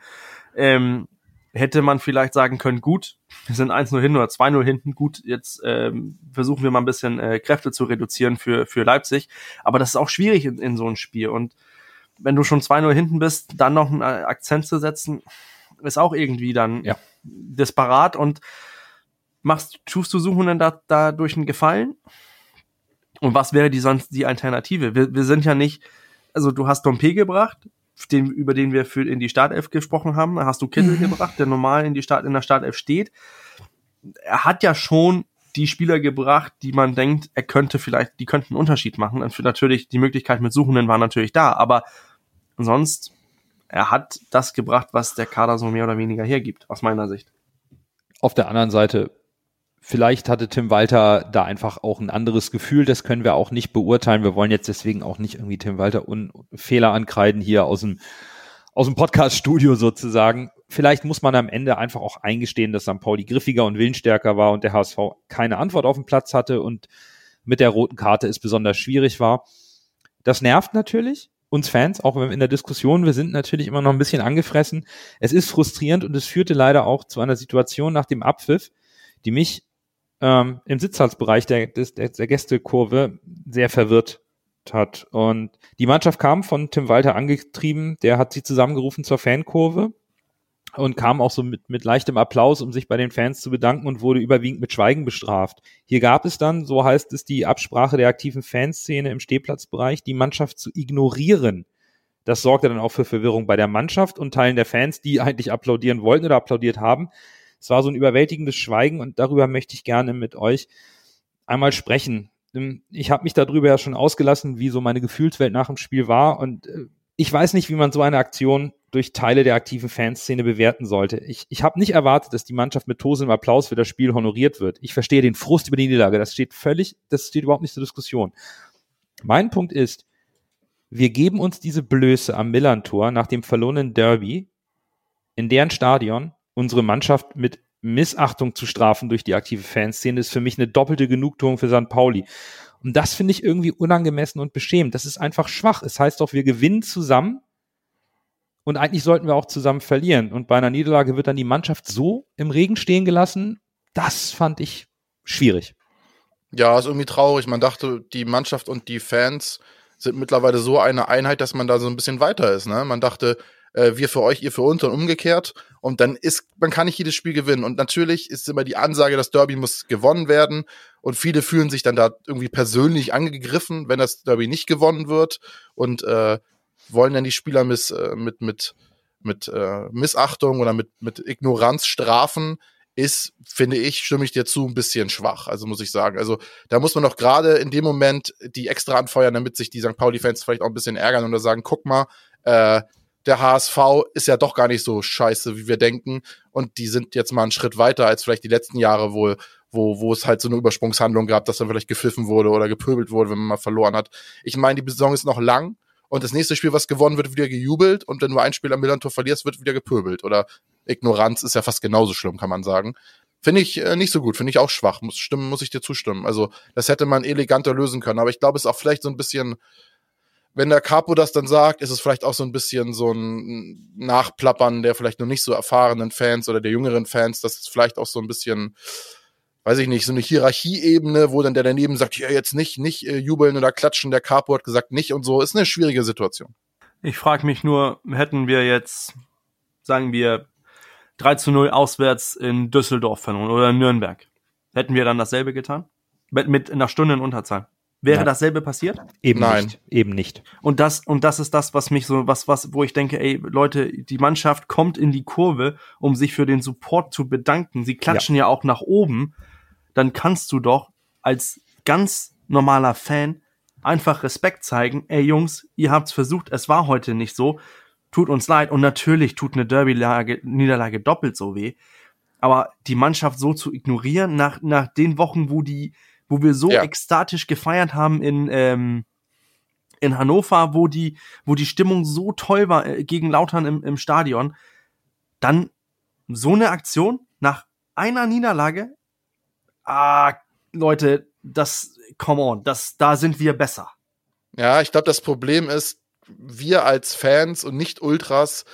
Speaker 2: Ähm, hätte man vielleicht sagen können, gut, wir sind 1-0 hin oder 2-0 hinten, gut, jetzt ähm, versuchen wir mal ein bisschen äh, Kräfte zu reduzieren für, für Leipzig. Aber das ist auch schwierig in, in so einem Spiel. Und wenn du schon 2-0 hinten bist, dann noch einen Akzent zu setzen, ist auch irgendwie dann
Speaker 1: Ja.
Speaker 2: disparat und machst, tust du Suchenden da, dadurch einen Gefallen? Und was wäre die sonst die Alternative? Wir, wir sind ja nicht, also du hast Dompe gebracht, den, über den wir für in die Startelf gesprochen haben, da hast du Kittel mhm. gebracht, der normal in die Start, in der Startelf steht. Er hat ja schon die Spieler gebracht, die man denkt, er könnte vielleicht, die könnten einen Unterschied machen. Und für natürlich, die Möglichkeit mit Suchenden war natürlich da, aber sonst, er hat das gebracht, was der Kader so mehr oder weniger hergibt, aus meiner Sicht.
Speaker 1: Auf der anderen Seite, vielleicht hatte Tim Walter da einfach auch ein anderes Gefühl, das können wir auch nicht beurteilen. Wir wollen jetzt deswegen auch nicht irgendwie Tim Walter un Fehler ankreiden hier aus dem, aus dem Podcast-Studio sozusagen vielleicht muss man am Ende einfach auch eingestehen, dass St. Pauli griffiger und willensstärker war und der HSV keine Antwort auf den Platz hatte und mit der roten Karte es besonders schwierig war. Das nervt natürlich uns Fans, auch wenn wir in der Diskussion, wir sind natürlich immer noch ein bisschen angefressen. Es ist frustrierend und es führte leider auch zu einer Situation nach dem Abpfiff, die mich ähm, im Sitzhalsbereich der, der, der Gästekurve sehr verwirrt hat. Und die Mannschaft kam von Tim Walter angetrieben, der hat sie zusammengerufen zur Fankurve und kam auch so mit, mit leichtem Applaus, um sich bei den Fans zu bedanken und wurde überwiegend mit Schweigen bestraft. Hier gab es dann, so heißt es, die Absprache der aktiven Fanszene im Stehplatzbereich, die Mannschaft zu ignorieren. Das sorgte dann auch für Verwirrung bei der Mannschaft und Teilen der Fans, die eigentlich applaudieren wollten oder applaudiert haben. Es war so ein überwältigendes Schweigen und darüber möchte ich gerne mit euch einmal sprechen. Ich habe mich darüber ja schon ausgelassen, wie so meine Gefühlswelt nach dem Spiel war und äh, ich weiß nicht, wie man so eine Aktion durch Teile der aktiven Fanszene bewerten sollte. Ich, ich habe nicht erwartet, dass die Mannschaft mit tosendem Applaus für das Spiel honoriert wird. Ich verstehe den Frust über die Niederlage. Das steht völlig, das steht überhaupt nicht zur Diskussion. Mein Punkt ist, wir geben uns diese Blöße am Millantor nach dem verlorenen Derby, in deren Stadion unsere Mannschaft mit Missachtung zu strafen durch die aktive Fanszene, ist für mich eine doppelte Genugtuung für St. Pauli. Und das finde ich irgendwie unangemessen und beschämend. Das ist einfach schwach. Es heißt doch, wir gewinnen zusammen und eigentlich sollten wir auch zusammen verlieren. Und bei einer Niederlage wird dann die Mannschaft so im Regen stehen gelassen. Das fand ich schwierig.
Speaker 3: Ja, ist irgendwie traurig. Man dachte, die Mannschaft und die Fans sind mittlerweile so eine Einheit, dass man da so ein bisschen weiter ist. Ne? Man dachte, äh, wir für euch, ihr für uns und umgekehrt. Und dann ist, man kann nicht jedes Spiel gewinnen. Und natürlich ist immer die Ansage, das Derby muss gewonnen werden. Und viele fühlen sich dann da irgendwie persönlich angegriffen, wenn das Derby nicht gewonnen wird. Und äh, wollen dann die Spieler miss, äh, mit, mit, mit äh, Missachtung oder mit, mit Ignoranz strafen, ist, finde ich, stimme ich dir zu, ein bisschen schwach. Also muss ich sagen. Also da muss man doch gerade in dem Moment die extra anfeuern, damit sich die St. Pauli-Fans vielleicht auch ein bisschen ärgern und da sagen, guck mal, äh, der HSV ist ja doch gar nicht so scheiße, wie wir denken. Und die sind jetzt mal einen Schritt weiter als vielleicht die letzten Jahre wohl, wo, wo es halt so eine Übersprungshandlung gab, dass dann vielleicht gepfiffen wurde oder gepöbelt wurde, wenn man mal verloren hat. Ich meine, die Saison ist noch lang und das nächste Spiel, was gewonnen wird, wieder gejubelt und wenn du ein Spiel am Millantor verlierst, wird wieder gepöbelt. Oder Ignoranz ist ja fast genauso schlimm, kann man sagen. Finde ich äh, nicht so gut, finde ich auch schwach. Muss stimmen, muss ich dir zustimmen. Also, das hätte man eleganter lösen können. Aber ich glaube, es ist auch vielleicht so ein bisschen, wenn der Capo das dann sagt, ist es vielleicht auch so ein bisschen so ein Nachplappern der vielleicht noch nicht so erfahrenen Fans oder der jüngeren Fans, dass es vielleicht auch so ein bisschen weiß ich nicht, so eine Hierarchieebene, wo dann der daneben sagt, ja, jetzt nicht, nicht äh, jubeln oder klatschen, der Capo hat gesagt nicht und so, ist eine schwierige Situation.
Speaker 2: Ich frage mich nur, hätten wir jetzt, sagen wir, 3 zu 0 auswärts in Düsseldorf verloren oder in Nürnberg, hätten wir dann dasselbe getan? Mit, mit einer Stunde in Unterzahl. Wäre Nein. dasselbe passiert?
Speaker 1: Eben Nein. nicht. Eben nicht.
Speaker 2: Und das, und das ist das, was mich so, was, was, wo ich denke, ey, Leute, die Mannschaft kommt in die Kurve, um sich für den Support zu bedanken. Sie klatschen ja, ja auch nach oben dann kannst du doch als ganz normaler Fan einfach Respekt zeigen. Ey Jungs, ihr habt's versucht, es war heute nicht so. Tut uns leid. Und natürlich tut eine Derby-Niederlage doppelt so weh. Aber die Mannschaft so zu ignorieren, nach, nach den Wochen, wo die, wo wir so ja. ekstatisch gefeiert haben in, ähm, in Hannover, wo die, wo die Stimmung so toll war äh, gegen Lautern im, im Stadion, dann so eine Aktion nach einer Niederlage ah, Leute, das, come on, das, da sind wir besser.
Speaker 3: Ja, ich glaube, das Problem ist, wir als Fans und nicht Ultras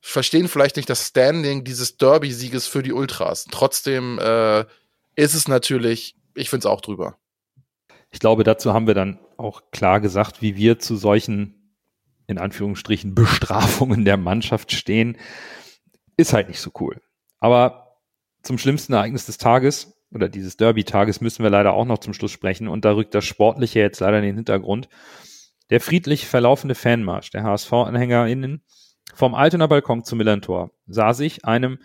Speaker 3: verstehen vielleicht nicht das Standing dieses Derby-Sieges für die Ultras. Trotzdem äh, ist es natürlich, ich finde es auch drüber.
Speaker 1: Ich glaube, dazu haben wir dann auch klar gesagt, wie wir zu solchen, in Anführungsstrichen, Bestrafungen der Mannschaft stehen. Ist halt nicht so cool. Aber zum schlimmsten Ereignis des Tages oder dieses Derby-Tages müssen wir leider auch noch zum Schluss sprechen und da rückt das Sportliche jetzt leider in den Hintergrund. Der friedlich verlaufende Fanmarsch der HSV-AnhängerInnen vom Altener Balkon zum Millantor sah sich einem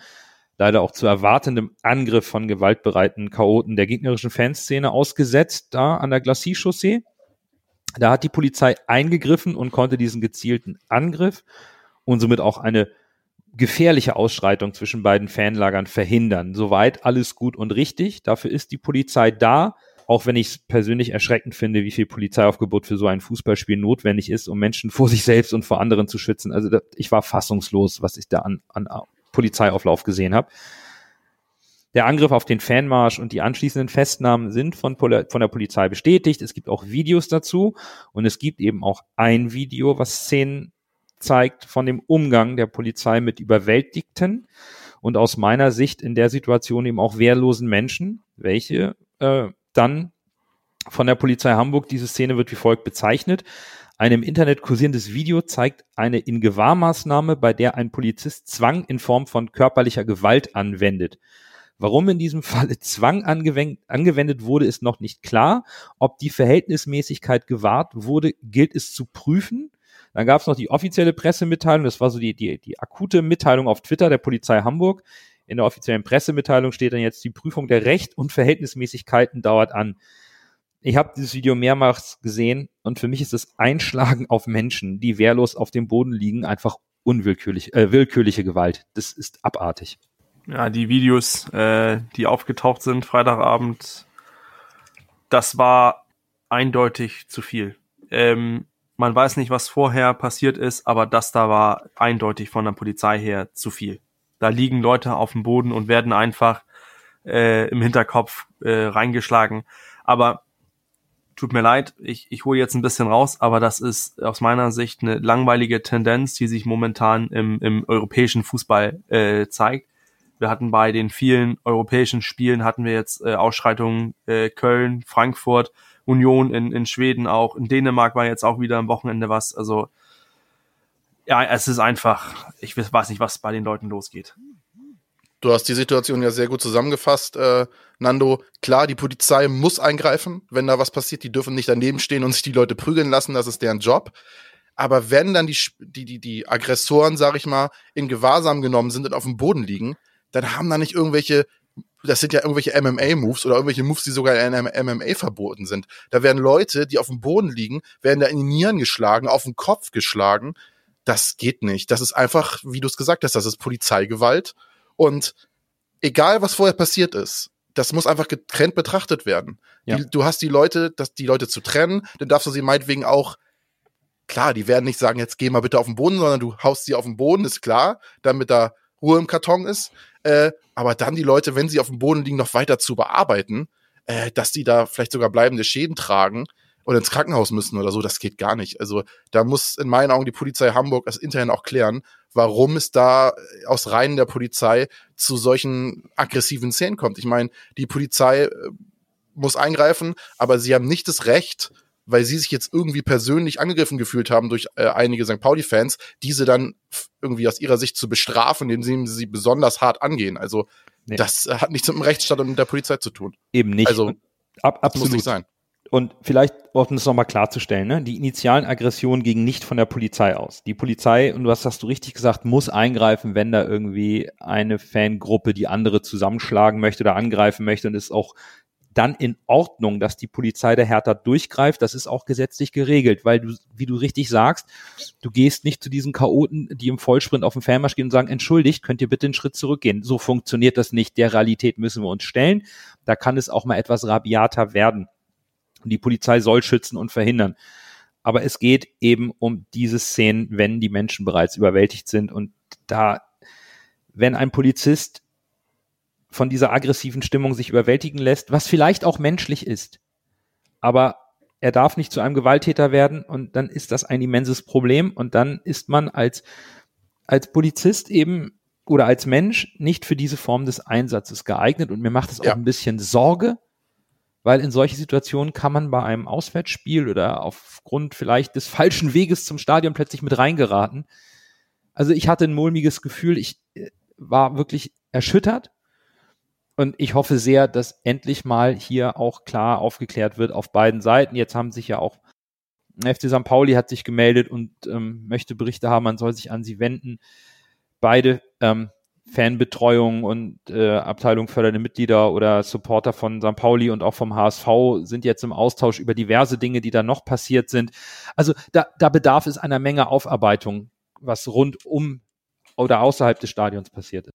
Speaker 1: leider auch zu erwartendem Angriff von gewaltbereiten Chaoten der gegnerischen Fanszene ausgesetzt, da an der Glacis-Chaussee. Da hat die Polizei eingegriffen und konnte diesen gezielten Angriff und somit auch eine gefährliche Ausschreitung zwischen beiden Fanlagern verhindern. Soweit alles gut und richtig. Dafür ist die Polizei da, auch wenn ich es persönlich erschreckend finde, wie viel Polizeiaufgebot für so ein Fußballspiel notwendig ist, um Menschen vor sich selbst und vor anderen zu schützen. Also ich war fassungslos, was ich da an, an Polizeiauflauf gesehen habe. Der Angriff auf den Fanmarsch und die anschließenden Festnahmen sind von, Pol von der Polizei bestätigt. Es gibt auch Videos dazu und es gibt eben auch ein Video, was Szenen zeigt von dem Umgang der Polizei mit Überwältigten und aus meiner Sicht in der Situation eben auch wehrlosen Menschen, welche äh, dann von der Polizei Hamburg, diese Szene wird wie folgt bezeichnet. Ein im Internet kursierendes Video zeigt eine Ingewahrmaßnahme, bei der ein Polizist Zwang in Form von körperlicher Gewalt anwendet. Warum in diesem Falle Zwang angewendet wurde, ist noch nicht klar. Ob die Verhältnismäßigkeit gewahrt wurde, gilt es zu prüfen. Dann gab es noch die offizielle Pressemitteilung, das war so die, die, die akute Mitteilung auf Twitter der Polizei Hamburg. In der offiziellen Pressemitteilung steht dann jetzt, die Prüfung der Recht und Verhältnismäßigkeiten dauert an ich habe dieses Video mehrmals gesehen und für mich ist das Einschlagen auf Menschen, die wehrlos auf dem Boden liegen, einfach unwillkürlich, äh, willkürliche Gewalt. Das ist abartig.
Speaker 2: Ja, die Videos, äh, die aufgetaucht sind Freitagabend, das war eindeutig zu viel. Ähm, man weiß nicht, was vorher passiert ist, aber das da war eindeutig von der Polizei her zu viel. Da liegen Leute auf dem Boden und werden einfach äh, im Hinterkopf äh, reingeschlagen. Aber tut mir leid, ich, ich hole jetzt ein bisschen raus, aber das ist aus meiner Sicht eine langweilige Tendenz, die sich momentan im, im europäischen Fußball äh, zeigt. Wir hatten bei den vielen europäischen Spielen hatten wir jetzt äh, Ausschreitungen äh, Köln, Frankfurt, Union in, in Schweden auch, in Dänemark war jetzt auch wieder am Wochenende was. Also ja, es ist einfach, ich weiß nicht, was bei den Leuten losgeht.
Speaker 3: Du hast die Situation ja sehr gut zusammengefasst, äh, Nando. Klar, die Polizei muss eingreifen, wenn da was passiert. Die dürfen nicht daneben stehen und sich die Leute prügeln lassen. Das ist deren Job. Aber wenn dann die, die, die, die Aggressoren, sag ich mal, in Gewahrsam genommen sind und auf dem Boden liegen, dann haben da nicht irgendwelche, das sind ja irgendwelche MMA-Moves oder irgendwelche Moves, die sogar in MMA verboten sind. Da werden Leute, die auf dem Boden liegen, werden da in die Nieren geschlagen, auf den Kopf geschlagen. Das geht nicht. Das ist einfach, wie du es gesagt hast, das ist Polizeigewalt. Und egal, was vorher passiert ist, das muss einfach getrennt betrachtet werden. Ja. Die, du hast die Leute, das, die Leute zu trennen, dann darfst du sie meinetwegen auch, klar, die werden nicht sagen, jetzt geh mal bitte auf den Boden, sondern du haust sie auf den Boden, ist klar, damit da Ruhe im Karton ist. Äh, aber dann die Leute, wenn sie auf dem Boden liegen, noch weiter zu bearbeiten, äh, dass die da vielleicht sogar bleibende Schäden tragen, oder ins Krankenhaus müssen oder so, das geht gar nicht. Also da muss in meinen Augen die Polizei Hamburg das intern auch klären, warum es da äh, aus Reihen der Polizei zu solchen aggressiven Szenen kommt. Ich meine, die Polizei äh, muss eingreifen, aber sie haben nicht das Recht, weil sie sich jetzt irgendwie persönlich angegriffen gefühlt haben durch äh, einige St. Pauli-Fans, diese dann irgendwie aus ihrer Sicht zu bestrafen, indem sie sie besonders hart angehen. Also nee. das hat nichts mit dem Rechtsstaat und mit der Polizei zu tun.
Speaker 1: Eben nicht.
Speaker 3: Also
Speaker 1: Ab, absolut. muss nicht sein. Und vielleicht, um es nochmal klarzustellen, ne, die initialen Aggressionen gingen nicht von der Polizei aus. Die Polizei, und du hast du richtig gesagt, muss eingreifen, wenn da irgendwie eine Fangruppe die andere zusammenschlagen möchte oder angreifen möchte und ist auch dann in Ordnung, dass die Polizei da härter durchgreift. Das ist auch gesetzlich geregelt, weil du, wie du richtig sagst, du gehst nicht zu diesen Chaoten, die im Vollsprint auf den Fanmarsch gehen und sagen, entschuldigt, könnt ihr bitte einen Schritt zurückgehen. So funktioniert das nicht. Der Realität müssen wir uns stellen. Da kann es auch mal etwas rabiater werden. Die Polizei soll schützen und verhindern. Aber es geht eben um diese Szenen, wenn die Menschen bereits überwältigt sind und da, wenn ein Polizist von dieser aggressiven Stimmung sich überwältigen lässt, was vielleicht auch menschlich ist, aber er darf nicht zu einem Gewalttäter werden und dann ist das ein immenses Problem und dann ist man als, als Polizist eben oder als Mensch nicht für diese Form des Einsatzes geeignet und mir macht es auch ja. ein bisschen Sorge, weil in solche Situationen kann man bei einem Auswärtsspiel oder aufgrund vielleicht des falschen Weges zum Stadion plötzlich mit reingeraten. Also ich hatte ein mulmiges Gefühl, ich äh, war wirklich erschüttert Und ich hoffe sehr, dass endlich mal hier auch klar aufgeklärt wird auf beiden Seiten. Jetzt haben sich ja auch FC St. Pauli hat sich gemeldet und ähm, möchte Berichte haben, man soll sich an sie wenden. Beide ähm, Fanbetreuung und äh, Abteilung fördernde Mitglieder oder Supporter von St. Pauli und auch vom HSV sind jetzt im Austausch über diverse Dinge, die da noch passiert sind. Also da, da bedarf es einer Menge Aufarbeitung, was rund um oder außerhalb des Stadions passiert ist.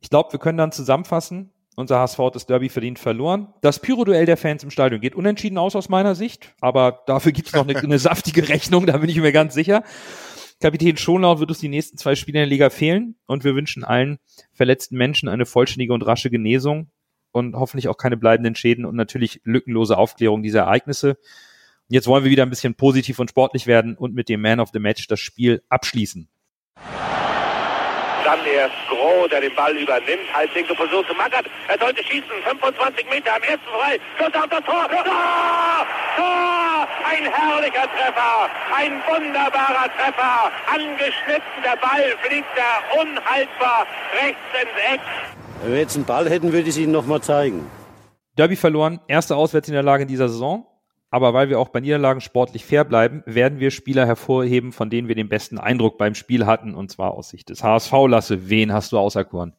Speaker 1: Ich glaube, wir können dann zusammenfassen. Unser HSV hat das Derby verdient verloren. Das Pyro-Duell der Fans im Stadion geht unentschieden aus aus meiner Sicht, aber dafür gibt es noch eine, eine saftige Rechnung, da bin ich mir ganz sicher. Kapitän Schonlau wird uns die nächsten zwei Spiele in der Liga fehlen und wir wünschen allen verletzten Menschen eine vollständige und rasche Genesung und hoffentlich auch keine bleibenden Schäden und natürlich lückenlose Aufklärung dieser Ereignisse. Jetzt wollen wir wieder ein bisschen positiv und sportlich werden und mit dem Man of the Match das Spiel abschließen.
Speaker 5: Dann erst Groh, der den Ball übernimmt. Halblinke Position zu Mackert. Er sollte schießen. 25 Meter am ersten frei. Schuss auf das Tor. Tor! Tor! Ein herrlicher Treffer. Ein wunderbarer Treffer. Angeschnitten. Der Ball fliegt da unhaltbar rechts ins Eck.
Speaker 6: Wenn wir jetzt einen Ball hätten, würde ich es Ihnen nochmal zeigen.
Speaker 1: Derby verloren. Erste Auswärtsniederlage in dieser Saison. Aber weil wir auch bei Niederlagen sportlich fair bleiben, werden wir Spieler hervorheben, von denen wir den besten Eindruck beim Spiel hatten, und zwar aus Sicht des HSV. Lasse, wen hast du auserkoren?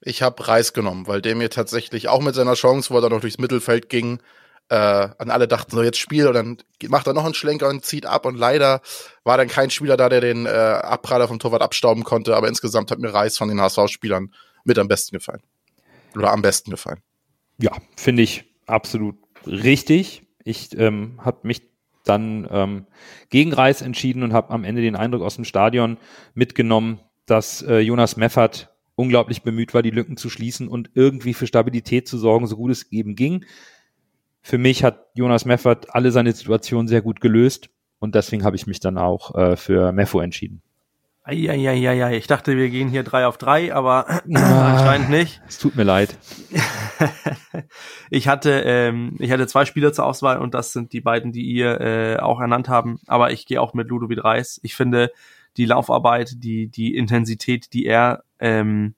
Speaker 3: Ich habe Reis genommen, weil der mir tatsächlich auch mit seiner Chance, wo er dann noch durchs Mittelfeld ging, äh, an alle dachten, so jetzt Spiel und dann macht er noch einen Schlenker und zieht ab und leider war dann kein Spieler da, der den äh, Abpraller vom Torwart abstauben konnte, aber insgesamt hat mir Reis von den HSV-Spielern mit am besten gefallen. Oder am besten gefallen.
Speaker 1: Ja, finde ich absolut richtig. Ich ähm, habe mich dann ähm, gegen Reis entschieden und habe am Ende den Eindruck aus dem Stadion mitgenommen, dass äh, Jonas Meffert unglaublich bemüht war, die Lücken zu schließen und irgendwie für Stabilität zu sorgen, so gut es eben ging. Für mich hat Jonas Meffert alle seine Situationen sehr gut gelöst und deswegen habe ich mich dann auch äh, für Meffo entschieden.
Speaker 2: Eieieiei, ich dachte, wir gehen hier drei auf drei, aber ah, anscheinend nicht.
Speaker 1: Es tut mir leid.
Speaker 2: ich hatte, ähm, ich hatte zwei Spieler zur Auswahl und das sind die beiden, die ihr äh, auch ernannt haben. Aber ich gehe auch mit Ludovic Reis. Ich finde die Laufarbeit, die die Intensität, die er ähm,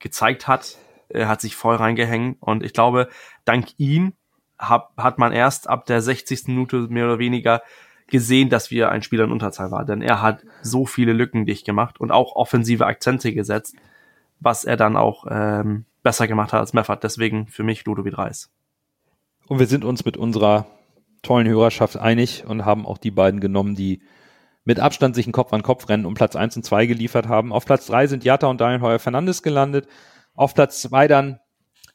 Speaker 2: gezeigt hat, äh, hat sich voll reingehängt und ich glaube, dank ihm hat, hat man erst ab der 60. Minute mehr oder weniger gesehen, dass wir ein Spieler in Unterzahl war, denn er hat so viele Lücken dicht gemacht und auch offensive Akzente gesetzt, was er dann auch ähm, besser gemacht hat als Meffert. Deswegen für mich Ludovic Reis.
Speaker 1: Und wir sind uns mit unserer tollen Hörerschaft einig und haben auch die beiden genommen, die mit Abstand sich ein Kopf an Kopf rennen um Platz 1 und 2 geliefert haben. Auf Platz 3 sind Jatta und Daniel Heuer Fernandes gelandet. Auf Platz 2 dann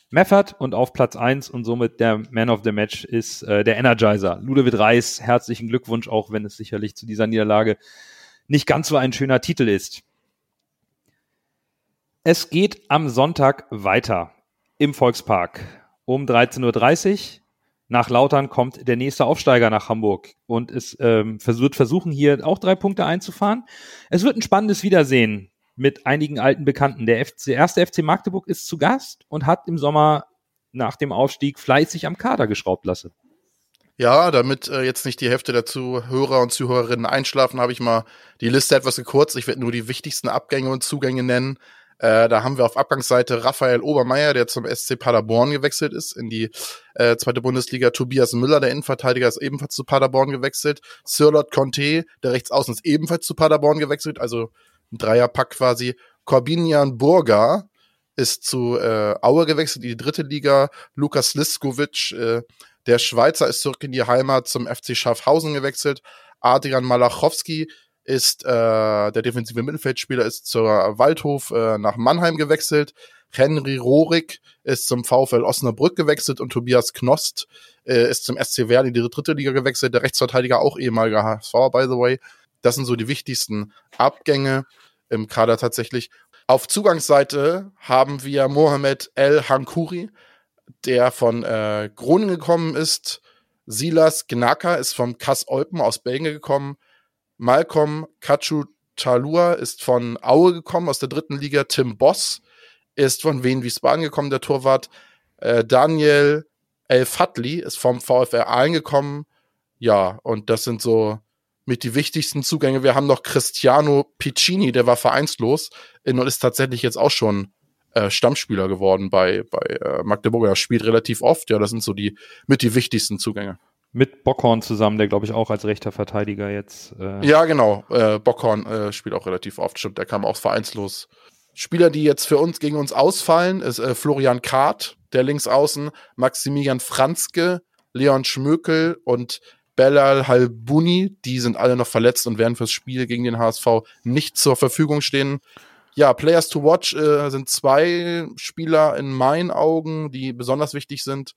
Speaker 1: Meffert und auf Platz eins und somit der Man of the Match ist äh, der Energizer. Ludovic Reis, herzlichen Glückwunsch, auch wenn es sicherlich zu dieser Niederlage nicht ganz so ein schöner Titel ist. Es geht am Sonntag weiter im Volkspark um 13.30 Uhr. Nach Lautern kommt der nächste Aufsteiger nach Hamburg und es ähm, wird versuchen, hier auch drei Punkte einzufahren. Es wird ein spannendes Wiedersehen mit einigen alten Bekannten. Der, erste FC Magdeburg ist zu Gast und hat im Sommer nach dem Aufstieg fleißig am Kader geschraubt lasse.
Speaker 3: Ja, damit äh, jetzt nicht die Hälfte der Zuhörer und Zuhörerinnen einschlafen, habe ich mal die Liste etwas gekürzt. Ich werde nur die wichtigsten Abgänge und Zugänge nennen. Äh, da haben wir auf Abgangsseite Raphael Obermeier, der zum SC Paderborn gewechselt ist, in die äh, zweite Bundesliga. Tobias Müller, der Innenverteidiger, ist ebenfalls zu Paderborn gewechselt. Sirlot Conte, der Rechtsaußen, ist ebenfalls zu Paderborn gewechselt. Also ein Dreierpack quasi. Corbinian Burga ist zu äh, Aue gewechselt, in die dritte Liga. Lukas Liskovic, äh, der Schweizer, ist zurück in die Heimat zum FC Schaffhausen gewechselt. Adrian Malachowski ist äh, der defensive Mittelfeldspieler, ist zur Waldhof äh, nach Mannheim gewechselt. Henry Rohrig ist zum VfL Osnabrück gewechselt und Tobias Knost äh, ist zum SC Werl in die dritte Liga gewechselt. Der Rechtsverteidiger, auch ehemaliger HSV, by the way. Das sind so die wichtigsten Abgänge im Kader tatsächlich. Auf Zugangsseite haben wir Mohamed El Hankuri, der von äh, Groningen gekommen ist. Silas Gnaka ist vom Kass Olpen aus Belgien gekommen. Malcolm Kachu Talua ist von Aue gekommen aus der dritten Liga. Tim Boss ist von Wien Wiesbaden gekommen, der Torwart. Äh, Daniel El Fatli ist vom VfR Aalen gekommen. Ja, und das sind so mit die wichtigsten Zugänge. Wir haben noch Cristiano Piccini, der war vereinslos und ist tatsächlich jetzt auch schon äh, Stammspieler geworden bei, bei äh, Magdeburg. Er spielt relativ oft, ja, das sind so die mit die wichtigsten Zugänge.
Speaker 1: Mit Bockhorn zusammen, der glaube ich auch als rechter Verteidiger jetzt.
Speaker 3: Äh ja, genau. Äh, Bockhorn äh, spielt auch relativ oft, stimmt. Der kam auch vereinslos. Spieler, die jetzt für uns gegen uns ausfallen, ist äh, Florian Kart, der links außen, Maximilian Franzke, Leon Schmökel und Bellal Halbuni. Die sind alle noch verletzt und werden fürs Spiel gegen den HSV nicht zur Verfügung stehen. Ja, Players to Watch äh, sind zwei Spieler in meinen Augen, die besonders wichtig sind.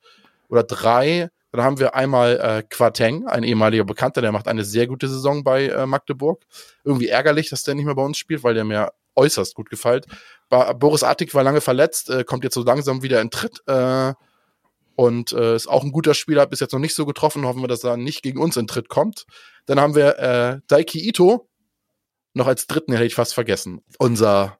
Speaker 3: Oder drei. Dann haben wir einmal äh, Quateng, ein ehemaliger Bekannter, der macht eine sehr gute Saison bei äh, Magdeburg. Irgendwie ärgerlich, dass der nicht mehr bei uns spielt, weil der mir äußerst gut gefällt. Ba Boris Artig war lange verletzt, äh, kommt jetzt so langsam wieder in Tritt. Äh, und äh, ist auch ein guter Spieler, bis jetzt noch nicht so getroffen. Hoffen wir, dass er nicht gegen uns in Tritt kommt. Dann haben wir äh, Daiki Ito, noch als dritten, hätte ich fast vergessen. Unser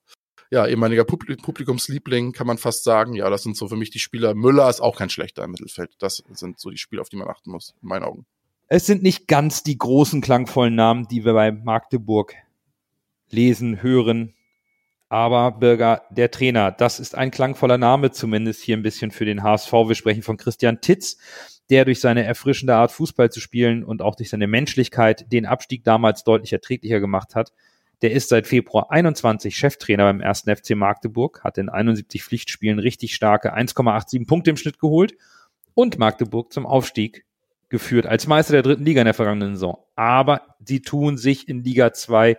Speaker 3: ja, ehemaliger Publikumsliebling, kann man fast sagen. Ja, das sind so für mich die Spieler. Müller ist auch kein schlechter im Mittelfeld. Das sind so die Spieler, auf die man achten muss, in meinen Augen.
Speaker 1: Es sind nicht ganz die großen, klangvollen Namen, die wir bei Magdeburg lesen, hören. Aber Bürger, der Trainer, das ist ein klangvoller Name, zumindest hier ein bisschen für den HSV. Wir sprechen von Christian Titz, der durch seine erfrischende Art, Fußball zu spielen und auch durch seine Menschlichkeit den Abstieg damals deutlich erträglicher gemacht hat. Der ist seit Februar 21 Cheftrainer beim ersten FC Magdeburg, hat in 71 Pflichtspielen richtig starke 1,87 Punkte im Schnitt geholt und Magdeburg zum Aufstieg geführt als Meister der dritten Liga in der vergangenen Saison. Aber sie tun sich in Liga 2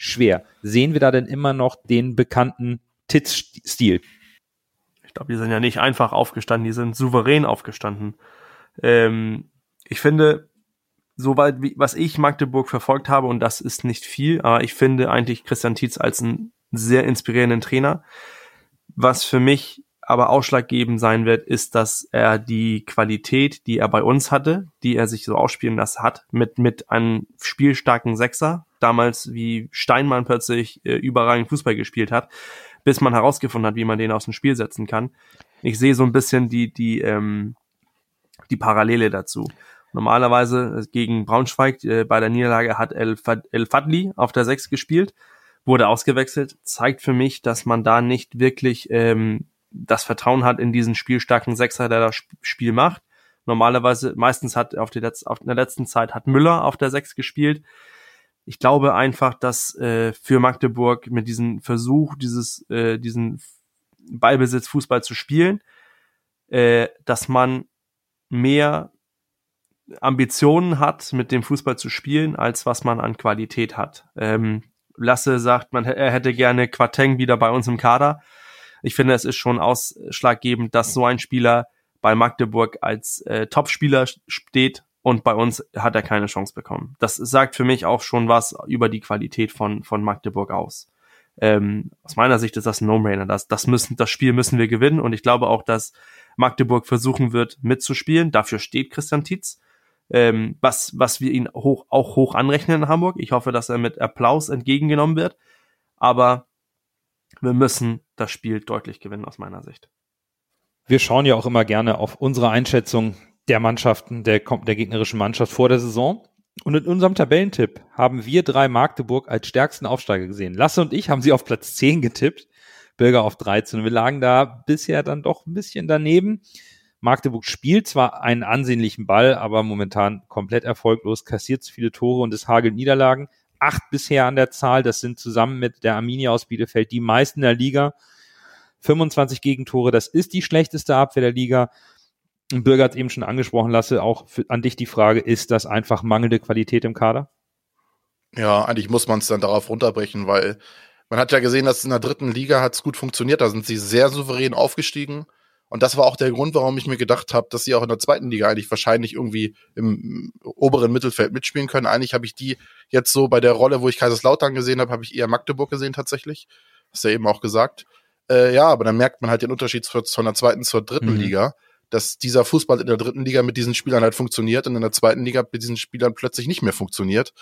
Speaker 1: schwer. Sehen wir da denn immer noch den bekannten Titz-Stil?
Speaker 2: Ich glaube, die sind ja nicht einfach aufgestanden, die sind souverän aufgestanden. Ähm, ich finde, soweit wie, was ich Magdeburg verfolgt habe, und das ist nicht viel, aber ich finde eigentlich Christian Tietz als einen sehr inspirierenden Trainer. Was für mich aber ausschlaggebend sein wird, ist, dass er die Qualität, die er bei uns hatte, die er sich so ausspielen lassen hat, mit, mit einem spielstarken Sechser, damals wie Steinmann plötzlich äh, überragend Fußball gespielt hat, bis man herausgefunden hat, wie man den aus dem Spiel setzen kann. Ich sehe so ein bisschen die, die, ähm, die Parallele dazu. Normalerweise gegen Braunschweig äh, bei der Niederlage hat El, Fad El Fadli auf der 6 gespielt, wurde ausgewechselt, zeigt für mich, dass man da nicht wirklich ähm, das Vertrauen hat in diesen spielstarken Sechser, der das Spiel macht. Normalerweise, meistens hat auf, die Letz-, auf der letzten Zeit hat Müller auf der 6 gespielt. Ich glaube einfach, dass äh, für Magdeburg mit diesem Versuch, dieses, äh, diesen Ballbesitz Fußball zu spielen, äh, dass man mehr Ambitionen hat, mit dem Fußball zu spielen, als was man an Qualität hat. Ähm, Lasse sagt, man, er hätte gerne Quateng wieder bei uns im Kader. Ich finde, es ist schon ausschlaggebend, dass so ein Spieler bei Magdeburg als äh, Topspieler steht und bei uns hat er keine Chance bekommen. Das sagt für mich auch schon was über die Qualität von, von Magdeburg aus. Ähm, aus meiner Sicht ist das ein No-Brainer. Das, das, müssen, das Spiel müssen wir gewinnen und ich glaube auch, dass Magdeburg versuchen wird mitzuspielen. Dafür steht Christian Tietz ähm, was, was wir ihn hoch, auch hoch anrechnen in Hamburg. Ich hoffe, dass er mit Applaus entgegengenommen wird. Aber wir müssen das Spiel deutlich gewinnen aus meiner Sicht.
Speaker 1: Wir schauen ja auch immer gerne auf unsere Einschätzung der Mannschaften, der, der gegnerischen Mannschaft vor der Saison. Und in unserem Tabellentipp haben wir drei Magdeburg als stärksten Aufsteiger gesehen. Lasse und ich haben sie auf Platz 10 getippt, Bürger auf 13. Wir lagen da bisher dann doch ein bisschen daneben. Magdeburg spielt zwar einen ansehnlichen Ball, aber momentan komplett erfolglos, kassiert viele Tore und es hagelt Niederlagen. Acht bisher an der Zahl, das sind zusammen mit der Arminia aus Bielefeld die meisten der Liga. 25 Gegentore, das ist die schlechteste Abwehr der Liga. Bürger hat eben schon angesprochen, lasse auch für, an dich die Frage, ist das einfach mangelnde Qualität im Kader?
Speaker 3: Ja, eigentlich muss man es dann darauf runterbrechen, weil man hat ja gesehen, dass in der dritten Liga hat es gut funktioniert, da sind sie sehr souverän aufgestiegen. Und das war auch der Grund, warum ich mir gedacht habe, dass sie auch in der zweiten Liga eigentlich wahrscheinlich irgendwie im oberen Mittelfeld mitspielen können. Eigentlich habe ich die jetzt so bei der Rolle, wo ich Kaiserslautern gesehen habe, habe ich eher Magdeburg gesehen tatsächlich. Hast du ja eben auch gesagt. Äh, ja, aber dann merkt man halt den Unterschied von der zweiten zur dritten mhm. Liga, dass dieser Fußball in der dritten Liga mit diesen Spielern halt funktioniert und in der zweiten Liga mit diesen Spielern plötzlich nicht mehr funktioniert.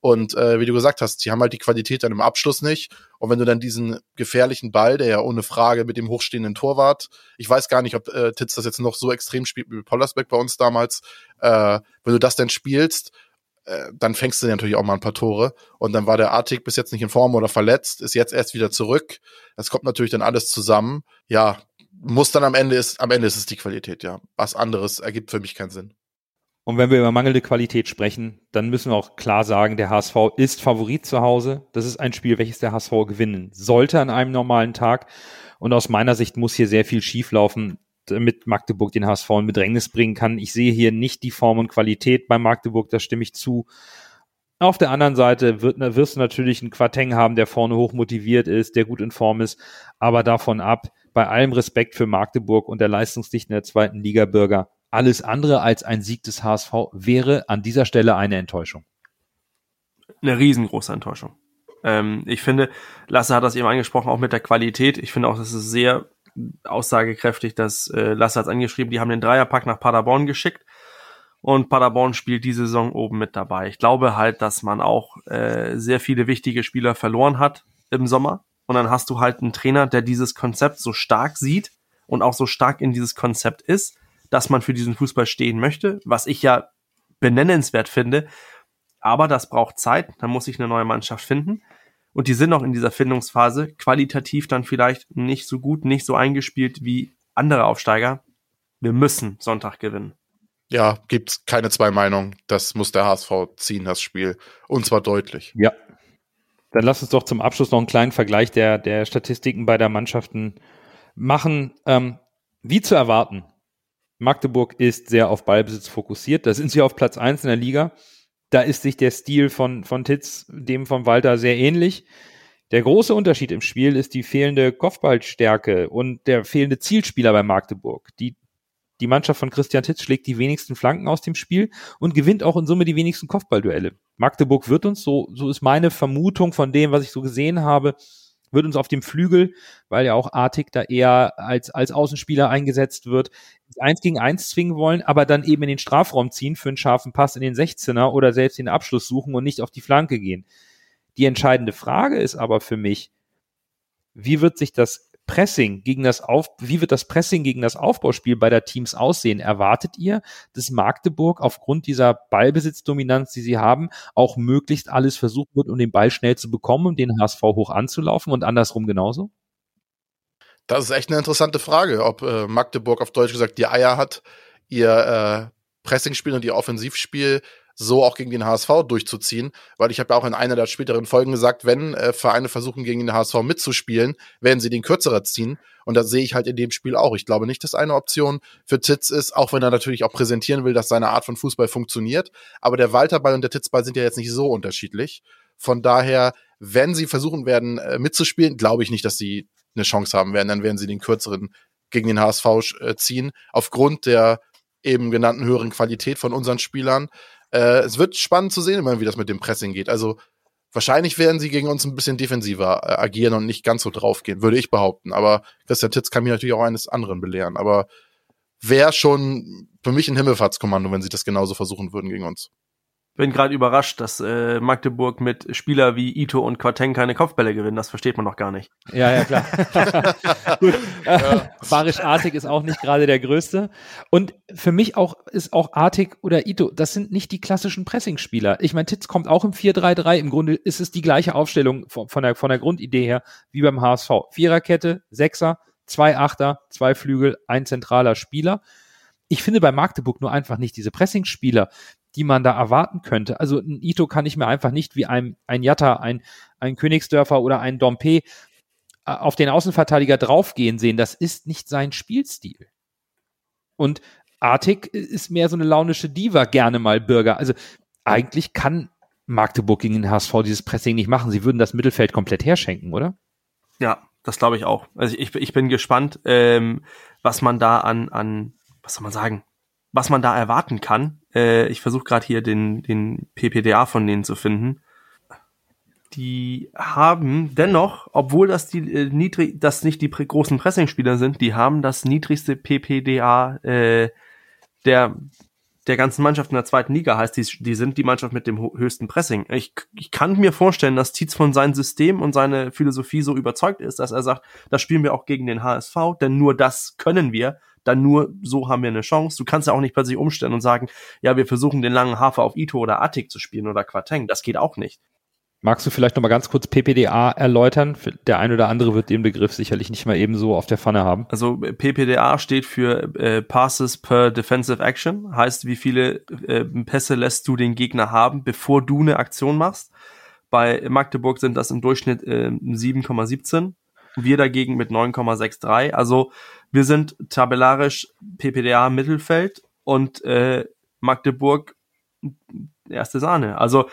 Speaker 3: Und äh, wie du gesagt hast, sie haben halt die Qualität dann im Abschluss nicht. Und wenn du dann diesen gefährlichen Ball, der ja ohne Frage mit dem hochstehenden Torwart, ich weiß gar nicht, ob äh, Titz das jetzt noch so extrem spielt wie Pollersbeck bei uns damals, äh, wenn du das dann spielst, äh, dann fängst du natürlich auch mal ein paar Tore. Und dann war der Artig bis jetzt nicht in Form oder verletzt, ist jetzt erst wieder zurück. Das kommt natürlich dann alles zusammen. Ja, muss dann am Ende ist, am Ende ist es die Qualität, ja. Was anderes ergibt für mich keinen Sinn.
Speaker 1: Und wenn wir über mangelnde Qualität sprechen, dann müssen wir auch klar sagen, der HSV ist Favorit zu Hause. Das ist ein Spiel, welches der HSV gewinnen sollte an einem normalen Tag. Und aus meiner Sicht muss hier sehr viel schieflaufen, damit Magdeburg den HSV in Bedrängnis bringen kann. Ich sehe hier nicht die Form und Qualität bei Magdeburg, da stimme ich zu. Auf der anderen Seite wird, wirst du natürlich einen Quarteng haben, der vorne hoch motiviert ist, der gut in Form ist. Aber davon ab, bei allem Respekt für Magdeburg und der Leistungsdichte der zweiten Liga Bürger, alles andere als ein Sieg des HSV wäre an dieser Stelle eine Enttäuschung.
Speaker 2: Eine riesengroße Enttäuschung. Ähm, ich finde, Lasse hat das eben angesprochen, auch mit der Qualität. Ich finde auch, das ist sehr aussagekräftig, dass äh, Lasse hat es angeschrieben, die haben den Dreierpack nach Paderborn geschickt und Paderborn spielt die Saison oben mit dabei. Ich glaube halt, dass man auch äh, sehr viele wichtige Spieler verloren hat im Sommer und dann hast du halt einen Trainer, der dieses Konzept so stark sieht und auch so stark in dieses Konzept ist, dass man für diesen Fußball stehen möchte, was ich ja benennenswert finde. Aber das braucht Zeit, da muss ich eine neue Mannschaft finden. Und die sind noch in dieser Findungsphase, qualitativ dann vielleicht nicht so gut, nicht so eingespielt wie andere Aufsteiger. Wir müssen Sonntag gewinnen.
Speaker 3: Ja, gibt's keine zwei Meinungen. Das muss der HSV ziehen, das Spiel. Und zwar deutlich.
Speaker 1: Ja. Dann lass uns doch zum Abschluss noch einen kleinen Vergleich der, der Statistiken beider Mannschaften machen. Ähm, wie zu erwarten, Magdeburg ist sehr auf Ballbesitz fokussiert. Da sind sie auf Platz eins in der Liga. Da ist sich der Stil von, von Titz dem von Walter sehr ähnlich. Der große Unterschied im Spiel ist die fehlende Kopfballstärke und der fehlende Zielspieler bei Magdeburg. Die, die Mannschaft von Christian Titz schlägt die wenigsten Flanken aus dem Spiel und gewinnt auch in Summe die wenigsten Kopfballduelle. Magdeburg wird uns, so, so ist meine Vermutung von dem, was ich so gesehen habe, wird uns auf dem Flügel, weil ja auch Artig da eher als, als Außenspieler eingesetzt wird, eins gegen eins zwingen wollen, aber dann eben in den Strafraum ziehen für einen scharfen Pass in den 16er oder selbst den Abschluss suchen und nicht auf die Flanke gehen. Die entscheidende Frage ist aber für mich, wie wird sich das Pressing gegen das Auf, wie wird das Pressing gegen das Aufbauspiel bei der Teams aussehen? Erwartet ihr, dass Magdeburg aufgrund dieser Ballbesitzdominanz, die sie haben, auch möglichst alles versucht wird, um den Ball schnell zu bekommen, um den HSV hoch anzulaufen und andersrum genauso?
Speaker 3: Das ist echt eine interessante Frage, ob äh, Magdeburg auf Deutsch gesagt die Eier hat, ihr äh, Pressingspiel und ihr Offensivspiel so auch gegen den HSV durchzuziehen, weil ich habe ja auch in einer der späteren Folgen gesagt, wenn äh, Vereine versuchen gegen den HSV mitzuspielen, werden sie den kürzerer ziehen und das sehe ich halt in dem Spiel auch. Ich glaube nicht, dass eine Option für Titz ist, auch wenn er natürlich auch präsentieren will, dass seine Art von Fußball funktioniert, aber der Walterball und der Titzball sind ja jetzt nicht so unterschiedlich. Von daher, wenn sie versuchen werden äh, mitzuspielen, glaube ich nicht, dass sie eine Chance haben werden, dann werden sie den kürzeren gegen den HSV äh, ziehen, aufgrund der eben genannten höheren Qualität von unseren Spielern. Äh, es wird spannend zu sehen, wie das mit dem Pressing geht. Also wahrscheinlich werden sie gegen uns ein bisschen defensiver äh, agieren und nicht ganz so draufgehen, würde ich behaupten. Aber Christian Titz kann mich natürlich auch eines anderen belehren. Aber wäre schon für mich ein Himmelfahrtskommando, wenn sie das genauso versuchen würden gegen uns
Speaker 2: bin gerade überrascht, dass äh, Magdeburg mit Spieler wie Ito und Quateng keine Kopfbälle gewinnen. Das versteht man doch gar nicht.
Speaker 1: Ja, ja, klar. Gut. Ja. Barisch Artig ist auch nicht gerade der Größte. Und für mich auch ist auch Artig oder Ito, das sind nicht die klassischen Pressingspieler. Ich meine, Titz kommt auch im 4-3-3. Im Grunde ist es die gleiche Aufstellung von, von, der, von der Grundidee her wie beim HSV. Viererkette, Sechser, zwei Achter, zwei Flügel, ein zentraler Spieler ich finde bei Magdeburg nur einfach nicht diese Pressingspieler, die man da erwarten könnte. Also ein Ito kann ich mir einfach nicht wie ein, ein Jatta, ein, ein Königsdörfer oder ein Dompe äh, auf den Außenverteidiger draufgehen sehen. Das ist nicht sein Spielstil. Und Artig ist mehr so eine launische Diva, gerne mal Bürger. Also eigentlich kann Magdeburg gegen den HSV dieses Pressing nicht machen. Sie würden das Mittelfeld komplett herschenken, oder?
Speaker 2: Ja, das glaube ich auch. Also ich, ich bin gespannt, ähm, was man da an, an, was soll man sagen, was man da erwarten kann. Äh, ich versuche gerade hier den, den PPDA von denen zu finden. Die haben dennoch, obwohl das die äh, niedrig, das nicht die großen Pressingspieler sind, die haben das niedrigste PPDA äh, der der ganzen Mannschaft in der zweiten Liga heißt, die, die sind die Mannschaft mit dem höchsten Pressing. Ich, ich kann mir vorstellen, dass Tietz von seinem System und seine Philosophie so überzeugt ist, dass er sagt, das spielen wir auch gegen den HSV, denn nur das können wir dann nur so haben wir eine Chance. Du kannst ja auch nicht plötzlich umstellen und sagen, ja, wir versuchen den langen Hafer auf Ito oder Attic zu spielen oder Quateng. Das geht auch nicht.
Speaker 1: Magst du vielleicht noch mal ganz kurz PPDA erläutern? Der ein oder andere wird den Begriff sicherlich nicht mal ebenso auf der Pfanne haben.
Speaker 2: Also PPDA steht für äh, Passes per Defensive Action, heißt, wie viele äh, Pässe lässt du den Gegner haben, bevor du eine Aktion machst. Bei Magdeburg sind das im Durchschnitt äh, 7,17. Wir dagegen mit 9,63. Also wir sind tabellarisch PPDA Mittelfeld und äh, Magdeburg erste Sahne. Also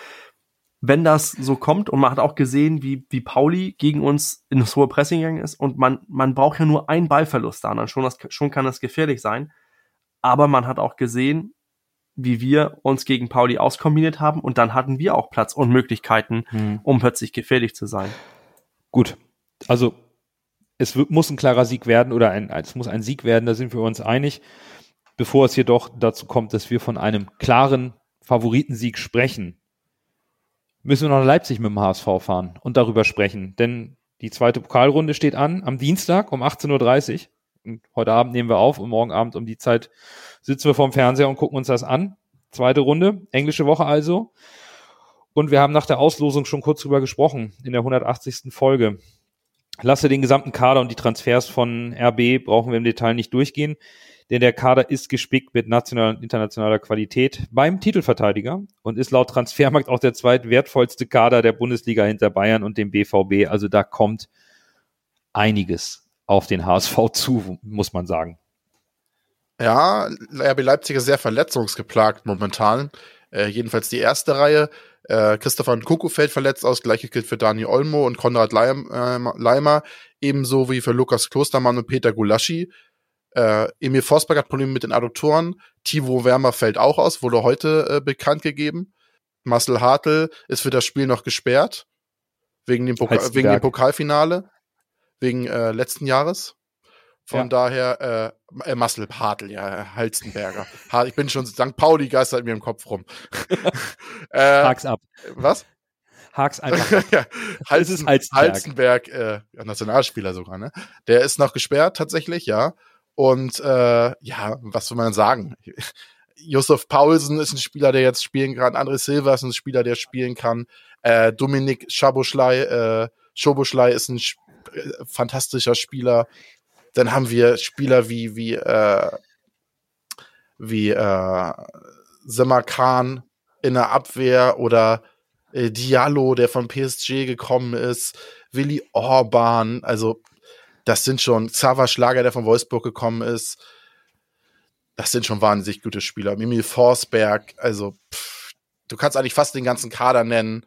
Speaker 2: wenn das so kommt und man hat auch gesehen, wie, wie Pauli gegen uns in das hohe Pressing gegangen ist und man, man braucht ja nur einen Ballverlust da, dann schon, das, schon kann das gefährlich sein. Aber man hat auch gesehen, wie wir uns gegen Pauli auskombiniert haben und dann hatten wir auch Platz und Möglichkeiten, hm. um plötzlich gefährlich zu sein.
Speaker 1: Gut, also es muss ein klarer Sieg werden oder ein, es muss ein Sieg werden, da sind wir uns einig. Bevor es jedoch dazu kommt, dass wir von einem klaren Favoritensieg sprechen, müssen wir nach Leipzig mit dem HSV fahren und darüber sprechen. Denn die zweite Pokalrunde steht an am Dienstag um 18.30 Uhr. Und heute Abend nehmen wir auf und morgen Abend um die Zeit sitzen wir vorm Fernseher und gucken uns das an. Zweite Runde, englische Woche also. Und wir haben nach der Auslosung schon kurz drüber gesprochen in der 180. Folge. Lasse den gesamten Kader und die Transfers von RB brauchen wir im Detail nicht durchgehen denn der Kader ist gespickt mit nationaler und internationaler Qualität beim Titelverteidiger und ist laut Transfermarkt auch der zweitwertvollste Kader der Bundesliga hinter Bayern und dem BVB. Also da kommt einiges auf den HSV zu, muss man sagen.
Speaker 3: Ja, RB Leipzig ist sehr verletzungsgeplagt momentan. Äh, jedenfalls die erste Reihe. Äh, Christopher Nkunku fällt verletzt aus, gleiches gilt für Dani Olmo und Konrad Leim, äh, Leimer, ebenso wie für Lukas Klostermann und Peter Gulaschi. Äh, Emil Forsberg hat Probleme mit den Adduktoren. Tivo Wärmer fällt auch aus, wurde heute äh, bekannt gegeben. Marcel Hartl ist für das Spiel noch gesperrt. Wegen dem, Poka wegen dem Pokalfinale. Wegen äh, letzten Jahres. Von ja. daher, äh, äh, Marcel Hartl, ja, Halstenberger. ich bin schon, St. Pauli geistert mir im Kopf rum.
Speaker 1: äh, Hack's ab.
Speaker 3: Was?
Speaker 1: Hak's einfach. ja,
Speaker 3: Halsen, Halstenberg, Halstenberg äh, Nationalspieler sogar, ne? Der ist noch gesperrt tatsächlich, ja. Und äh, ja, was will man sagen? Josef Paulsen ist ein Spieler, der jetzt spielen kann. André Silva ist ein Spieler, der spielen kann. Äh, Dominik Schaboschlei, äh, Schoboschlei ist ein äh, fantastischer Spieler. Dann haben wir Spieler wie wie äh, wie äh, Semakran in der Abwehr oder äh, Diallo, der von PSG gekommen ist, Willi Orban, also das sind schon Xaver Schlager, der von Wolfsburg gekommen ist. Das sind schon wahnsinnig gute Spieler. Mimi Forsberg, also pff, du kannst eigentlich fast den ganzen Kader nennen.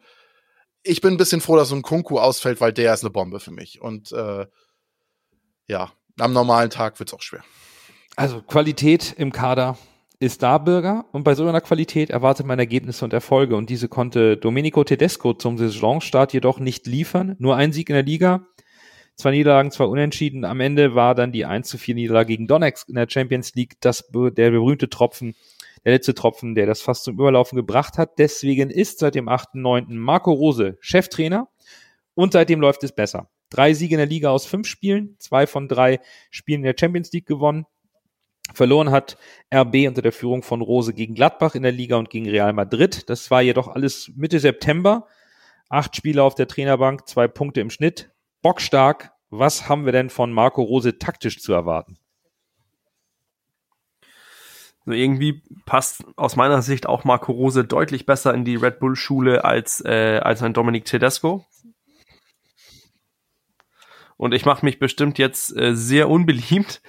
Speaker 3: Ich bin ein bisschen froh, dass so ein Kunku ausfällt, weil der ist eine Bombe für mich. Und äh, ja, am normalen Tag wird es auch schwer.
Speaker 1: Also Qualität im Kader ist da, Bürger. Und bei so einer Qualität erwartet man Ergebnisse und Erfolge. Und diese konnte Domenico Tedesco zum Saisonstart jedoch nicht liefern. Nur ein Sieg in der Liga, Zwei Niederlagen, zwei Unentschieden. Am Ende war dann die 1 zu 4 Niederlage gegen Donetsk in der Champions League das, der berühmte Tropfen, der letzte Tropfen, der das fast zum Überlaufen gebracht hat. Deswegen ist seit dem 8.9. Marco Rose Cheftrainer und seitdem läuft es besser. Drei Siege in der Liga aus fünf Spielen, zwei von drei Spielen in der Champions League gewonnen. Verloren hat RB unter der Führung von Rose gegen Gladbach in der Liga und gegen Real Madrid. Das war jedoch alles Mitte September. Acht Spiele auf der Trainerbank, zwei Punkte im Schnitt bockstark. Was haben wir denn von Marco Rose taktisch zu erwarten?
Speaker 2: So irgendwie passt aus meiner Sicht auch Marco Rose deutlich besser in die Red Bull Schule als äh, als ein Dominic Tedesco. Und ich mache mich bestimmt jetzt äh, sehr unbeliebt,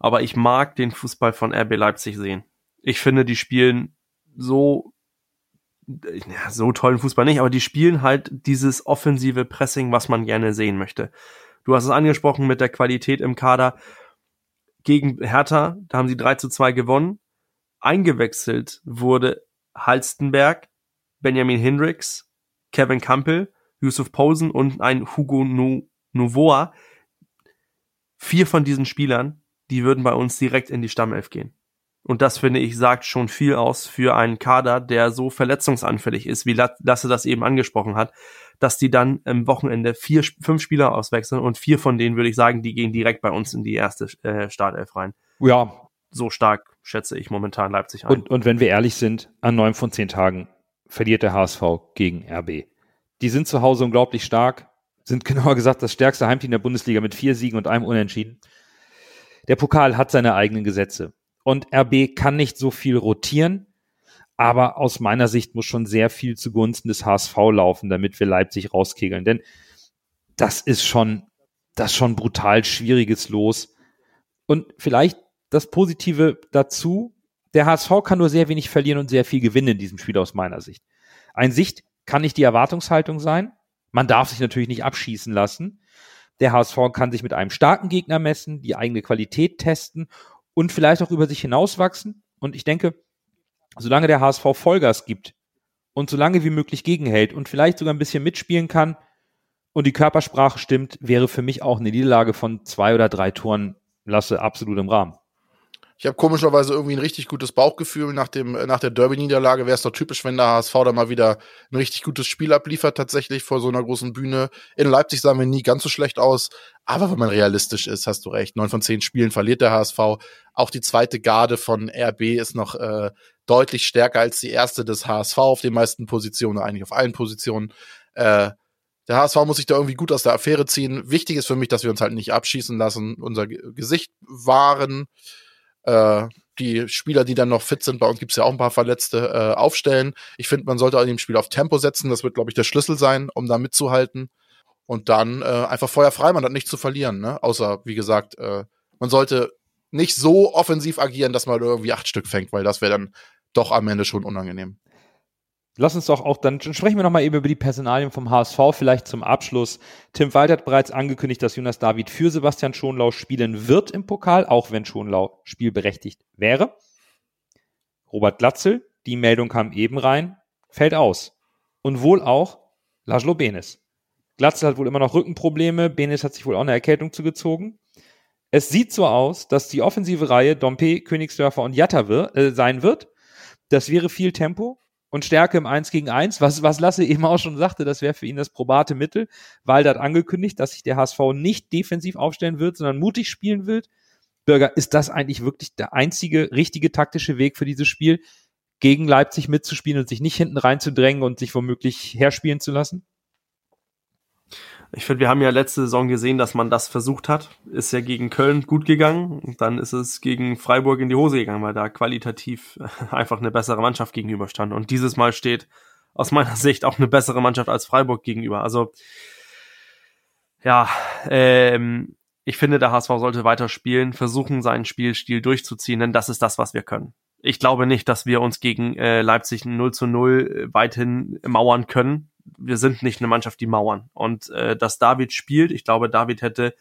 Speaker 2: aber ich mag den Fußball von RB Leipzig sehen. Ich finde, die spielen so ja, so tollen Fußball nicht, aber die spielen halt dieses offensive Pressing, was man gerne sehen möchte. Du hast es angesprochen mit der Qualität im Kader. Gegen Hertha, da haben sie 3 zu 2 gewonnen. Eingewechselt wurde Halstenberg, Benjamin Hendricks, Kevin Campbell, Yusuf Posen und ein Hugo no Novoa. Vier von diesen Spielern, die würden bei uns direkt in die Stammelf gehen. Und das finde ich sagt schon viel aus für einen Kader, der so verletzungsanfällig ist, wie Lasse das eben angesprochen hat, dass die dann am Wochenende vier, fünf Spieler auswechseln und vier von denen würde ich sagen, die gehen direkt bei uns in die erste äh, Startelf rein.
Speaker 1: Ja.
Speaker 2: So stark schätze ich momentan Leipzig
Speaker 1: ein. Und, und wenn wir ehrlich sind, an neun von zehn Tagen verliert der HSV gegen RB. Die sind zu Hause unglaublich stark, sind genauer gesagt das stärkste Heimteam der Bundesliga mit vier Siegen und einem Unentschieden. Der Pokal hat seine eigenen Gesetze. Und RB kann nicht so viel rotieren, aber aus meiner Sicht muss schon sehr viel zugunsten des HSV laufen, damit wir Leipzig rauskegeln. Denn das ist schon, das ist schon brutal schwieriges Los. Und vielleicht das Positive dazu, der HSV kann nur sehr wenig verlieren und sehr viel gewinnen in diesem Spiel aus meiner Sicht. Ein Sicht kann nicht die Erwartungshaltung sein. Man darf sich natürlich nicht abschießen lassen. Der HSV kann sich mit einem starken Gegner messen, die eigene Qualität testen und vielleicht auch über sich hinauswachsen. Und ich denke, solange der HSV Vollgas gibt und solange wie möglich gegenhält und vielleicht sogar ein bisschen mitspielen kann und die Körpersprache stimmt, wäre für mich auch eine Niederlage von zwei oder drei Toren Lasse absolut im Rahmen.
Speaker 3: Ich habe komischerweise irgendwie ein richtig gutes Bauchgefühl. Nach, dem, nach der Derby-Niederlage wäre es doch typisch, wenn der HSV da mal wieder ein richtig gutes Spiel abliefert, tatsächlich vor so einer großen Bühne. In Leipzig sahen wir nie ganz so schlecht aus. Aber wenn man realistisch ist, hast du recht. Neun von zehn Spielen verliert der HSV. Auch die zweite Garde von RB ist noch äh, deutlich stärker als die erste des HSV auf den meisten Positionen, eigentlich auf allen Positionen. Äh, der HSV muss sich da irgendwie gut aus der Affäre ziehen. Wichtig ist für mich, dass wir uns halt nicht abschießen lassen, unser Gesicht wahren äh, die Spieler, die dann noch fit sind, bei uns gibt's ja auch ein paar Verletzte, äh, aufstellen. Ich finde, man sollte in dem Spiel auf Tempo setzen. Das wird, glaube ich, der Schlüssel sein, um da mitzuhalten. Und dann äh, einfach feuerfrei, man hat nichts zu verlieren, ne? Außer, wie gesagt, äh, man sollte nicht so offensiv agieren, dass man irgendwie acht Stück fängt, weil das wäre dann doch am Ende schon unangenehm.
Speaker 1: Lass uns doch auch, dann sprechen wir nochmal eben über die Personalien vom HSV, vielleicht zum Abschluss. Tim Walter hat bereits angekündigt, dass Jonas David für Sebastian Schonlau spielen wird im Pokal, auch wenn Schonlau spielberechtigt wäre. Robert Glatzel, die Meldung kam eben rein, fällt aus. Und wohl auch Laszlo Benes. Glatzel hat wohl immer noch Rückenprobleme, Benes hat sich wohl auch eine Erkältung zugezogen. Es sieht so aus, dass die offensive Reihe Dompe, Königsdörfer und Jatta wir, äh, sein wird. Das wäre viel Tempo und Stärke im 1 gegen 1, was, was Lasse eben auch schon sagte, das wäre für ihn das probate Mittel. weil hat angekündigt, dass sich der HSV nicht defensiv aufstellen wird, sondern mutig spielen wird. Bürger, ist das eigentlich wirklich der einzige richtige taktische Weg für dieses Spiel, gegen Leipzig mitzuspielen und sich nicht hinten reinzudrängen und sich womöglich herspielen zu lassen?
Speaker 2: Ich finde, wir haben ja letzte Saison gesehen, dass man das versucht hat. Ist ja gegen Köln gut gegangen. Dann ist es gegen Freiburg in die Hose gegangen, weil da qualitativ einfach eine bessere Mannschaft gegenüberstand. Und dieses Mal steht aus meiner Sicht auch eine bessere Mannschaft als Freiburg gegenüber. Also, ja, ähm, ich finde, der HSV sollte weiter spielen, versuchen, seinen Spielstil durchzuziehen, denn das ist das, was wir können. Ich glaube nicht, dass wir uns gegen äh, Leipzig 0 zu 0 weithin mauern können wir sind nicht eine Mannschaft, die mauern. Und äh, dass David spielt, ich glaube, David hätte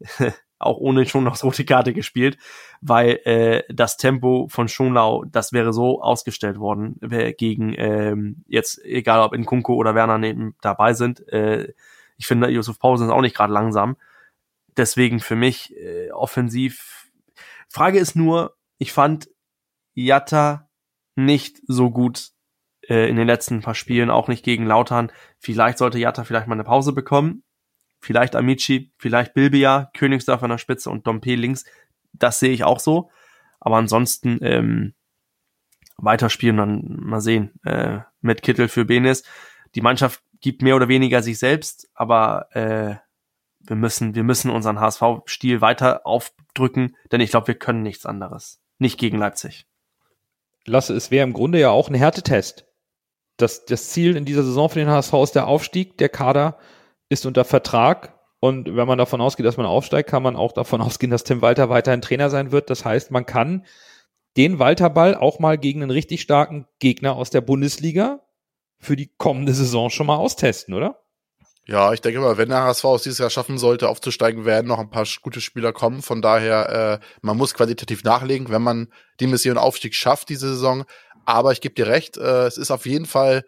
Speaker 2: auch ohne schon noch rote Karte gespielt, weil äh, das Tempo von Schonlau, das wäre so ausgestellt worden gegen ähm, jetzt, egal ob in Kunko oder Werner neben dabei sind. Äh, ich finde, Josef Pausen ist auch nicht gerade langsam. Deswegen für mich äh, offensiv. Frage ist nur, ich fand Jatta nicht so gut äh, in den letzten paar Spielen, auch nicht gegen Lautern. Vielleicht sollte Jatta vielleicht mal eine Pause bekommen. Vielleicht Amici, vielleicht Bilbia, Königsdorf an der Spitze und Dompe links. Das sehe ich auch so. Aber ansonsten ähm, weiterspielen, dann mal sehen. Äh, mit Kittel für Benes. Die Mannschaft gibt mehr oder weniger sich selbst, aber äh, wir müssen, wir müssen unseren HSV-Stil weiter aufdrücken, denn ich glaube, wir können nichts anderes. Nicht gegen Leipzig.
Speaker 1: Lasse, es wäre im Grunde ja auch ein Härtetest das, das Ziel in dieser Saison für den HSV ist der Aufstieg. Der Kader ist unter Vertrag. Und wenn man davon ausgeht, dass man aufsteigt, kann man auch davon ausgehen, dass Tim Walter weiterhin Trainer sein wird. Das heißt, man kann den Walter-Ball auch mal gegen einen richtig starken Gegner aus der Bundesliga für die kommende Saison schon mal austesten, oder?
Speaker 3: Ja, ich denke mal, wenn der HSV es dieses Jahr schaffen sollte, aufzusteigen, werden noch ein paar gute Spieler kommen. Von daher, äh, man muss qualitativ nachlegen, wenn man die Mission Aufstieg schafft diese Saison. Aber ich gebe dir recht, äh, es ist auf jeden Fall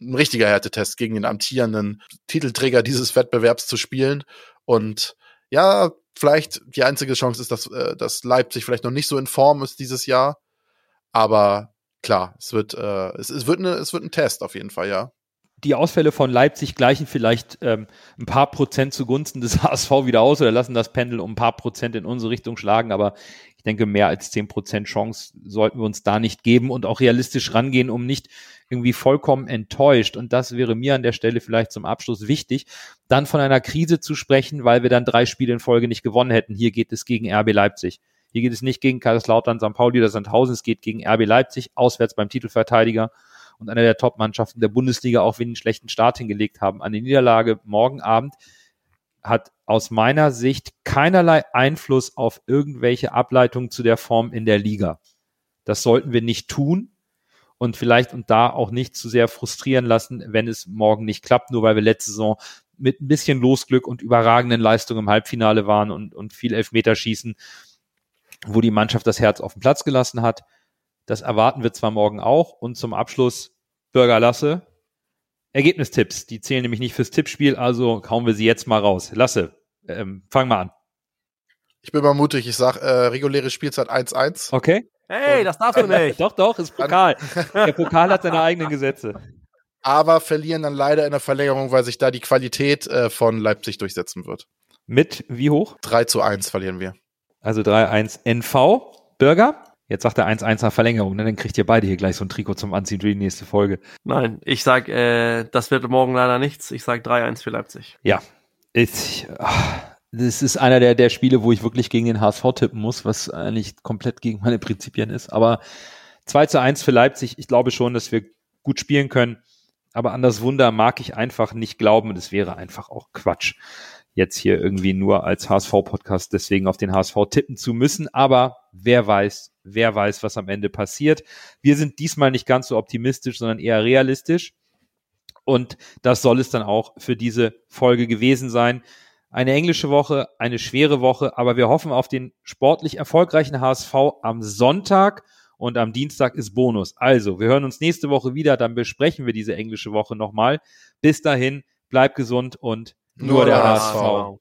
Speaker 3: ein richtiger Härtetest gegen den amtierenden Titelträger dieses Wettbewerbs zu spielen. Und ja, vielleicht die einzige Chance ist, dass, äh, dass Leipzig vielleicht noch nicht so in Form ist dieses Jahr. Aber klar, es wird, äh, es, es, wird eine, es wird ein Test auf jeden Fall, ja
Speaker 1: die Ausfälle von Leipzig gleichen vielleicht ähm, ein paar Prozent zugunsten des HSV wieder aus oder lassen das Pendel um ein paar Prozent in unsere Richtung schlagen. Aber Ich denke, mehr als zehn Prozent Chance sollten wir uns da nicht geben und auch realistisch rangehen, um nicht irgendwie vollkommen enttäuscht. Und das wäre mir an der Stelle vielleicht zum Abschluss wichtig, dann von einer Krise zu sprechen, weil wir dann drei Spiele in Folge nicht gewonnen hätten. Hier geht es gegen RB Leipzig. Hier geht es nicht gegen Kaiserslautern, St. Pauli oder Sandhausen. Es geht gegen RB Leipzig, auswärts beim Titelverteidiger und einer der Top-Mannschaften der Bundesliga, auch wenn die einen schlechten Start hingelegt haben. An die Niederlage morgen Abend hat aus meiner Sicht keinerlei Einfluss auf irgendwelche Ableitungen zu der Form in der Liga. Das sollten wir nicht tun und vielleicht und da auch nicht zu sehr frustrieren lassen, wenn es morgen nicht klappt, nur weil wir letzte Saison mit ein bisschen Losglück und überragenden Leistungen im Halbfinale waren und, und viel Elfmeterschießen, wo die Mannschaft das Herz auf den Platz gelassen hat. Das erwarten wir zwar morgen auch. Und zum Abschluss, Bürger Lasse, Ergebnistipps, die zählen nämlich nicht fürs Tippspiel, also hauen wir sie jetzt mal raus. Lasse, ähm, fang mal an.
Speaker 3: Ich bin mal mutig, ich sag äh, reguläre Spielzeit 1-1.
Speaker 1: Okay.
Speaker 2: Hey, das darfst du nicht.
Speaker 1: doch, doch, ist Pokal. Der Pokal hat seine eigenen Gesetze.
Speaker 3: Aber verlieren dann leider in der Verlängerung, weil sich da die Qualität äh, von Leipzig durchsetzen wird.
Speaker 1: Mit wie hoch?
Speaker 3: 3 zu 1 verlieren wir.
Speaker 1: Also 3-1 NV. Bürger? Jetzt sagt er 1-1 nach Verlängerung, ne? dann kriegt ihr beide hier gleich so ein Trikot zum Anziehen für die nächste Folge.
Speaker 2: Nein, ich sag, äh, das wird morgen leider nichts. Ich sag 3-1 für Leipzig.
Speaker 1: Ja, ich, ach, das ist einer der, der Spiele, wo ich wirklich gegen den HSV tippen muss, was eigentlich komplett gegen meine Prinzipien ist. Aber 2 zu 1 für Leipzig, ich glaube schon, dass wir gut spielen können. Aber an das Wunder mag ich einfach nicht glauben und es wäre einfach auch Quatsch, jetzt hier irgendwie nur als HSV-Podcast deswegen auf den HSV tippen zu müssen. Aber wer weiß, wer weiß, was am Ende passiert. Wir sind diesmal nicht ganz so optimistisch, sondern eher realistisch. Und das soll es dann auch für diese Folge gewesen sein. Eine englische Woche, eine schwere Woche, aber wir hoffen auf den sportlich erfolgreichen HSV am Sonntag und am Dienstag ist Bonus. Also, wir hören uns nächste Woche wieder, dann besprechen wir diese englische Woche nochmal. Bis dahin, bleibt gesund und nur, nur der HSV. HSV.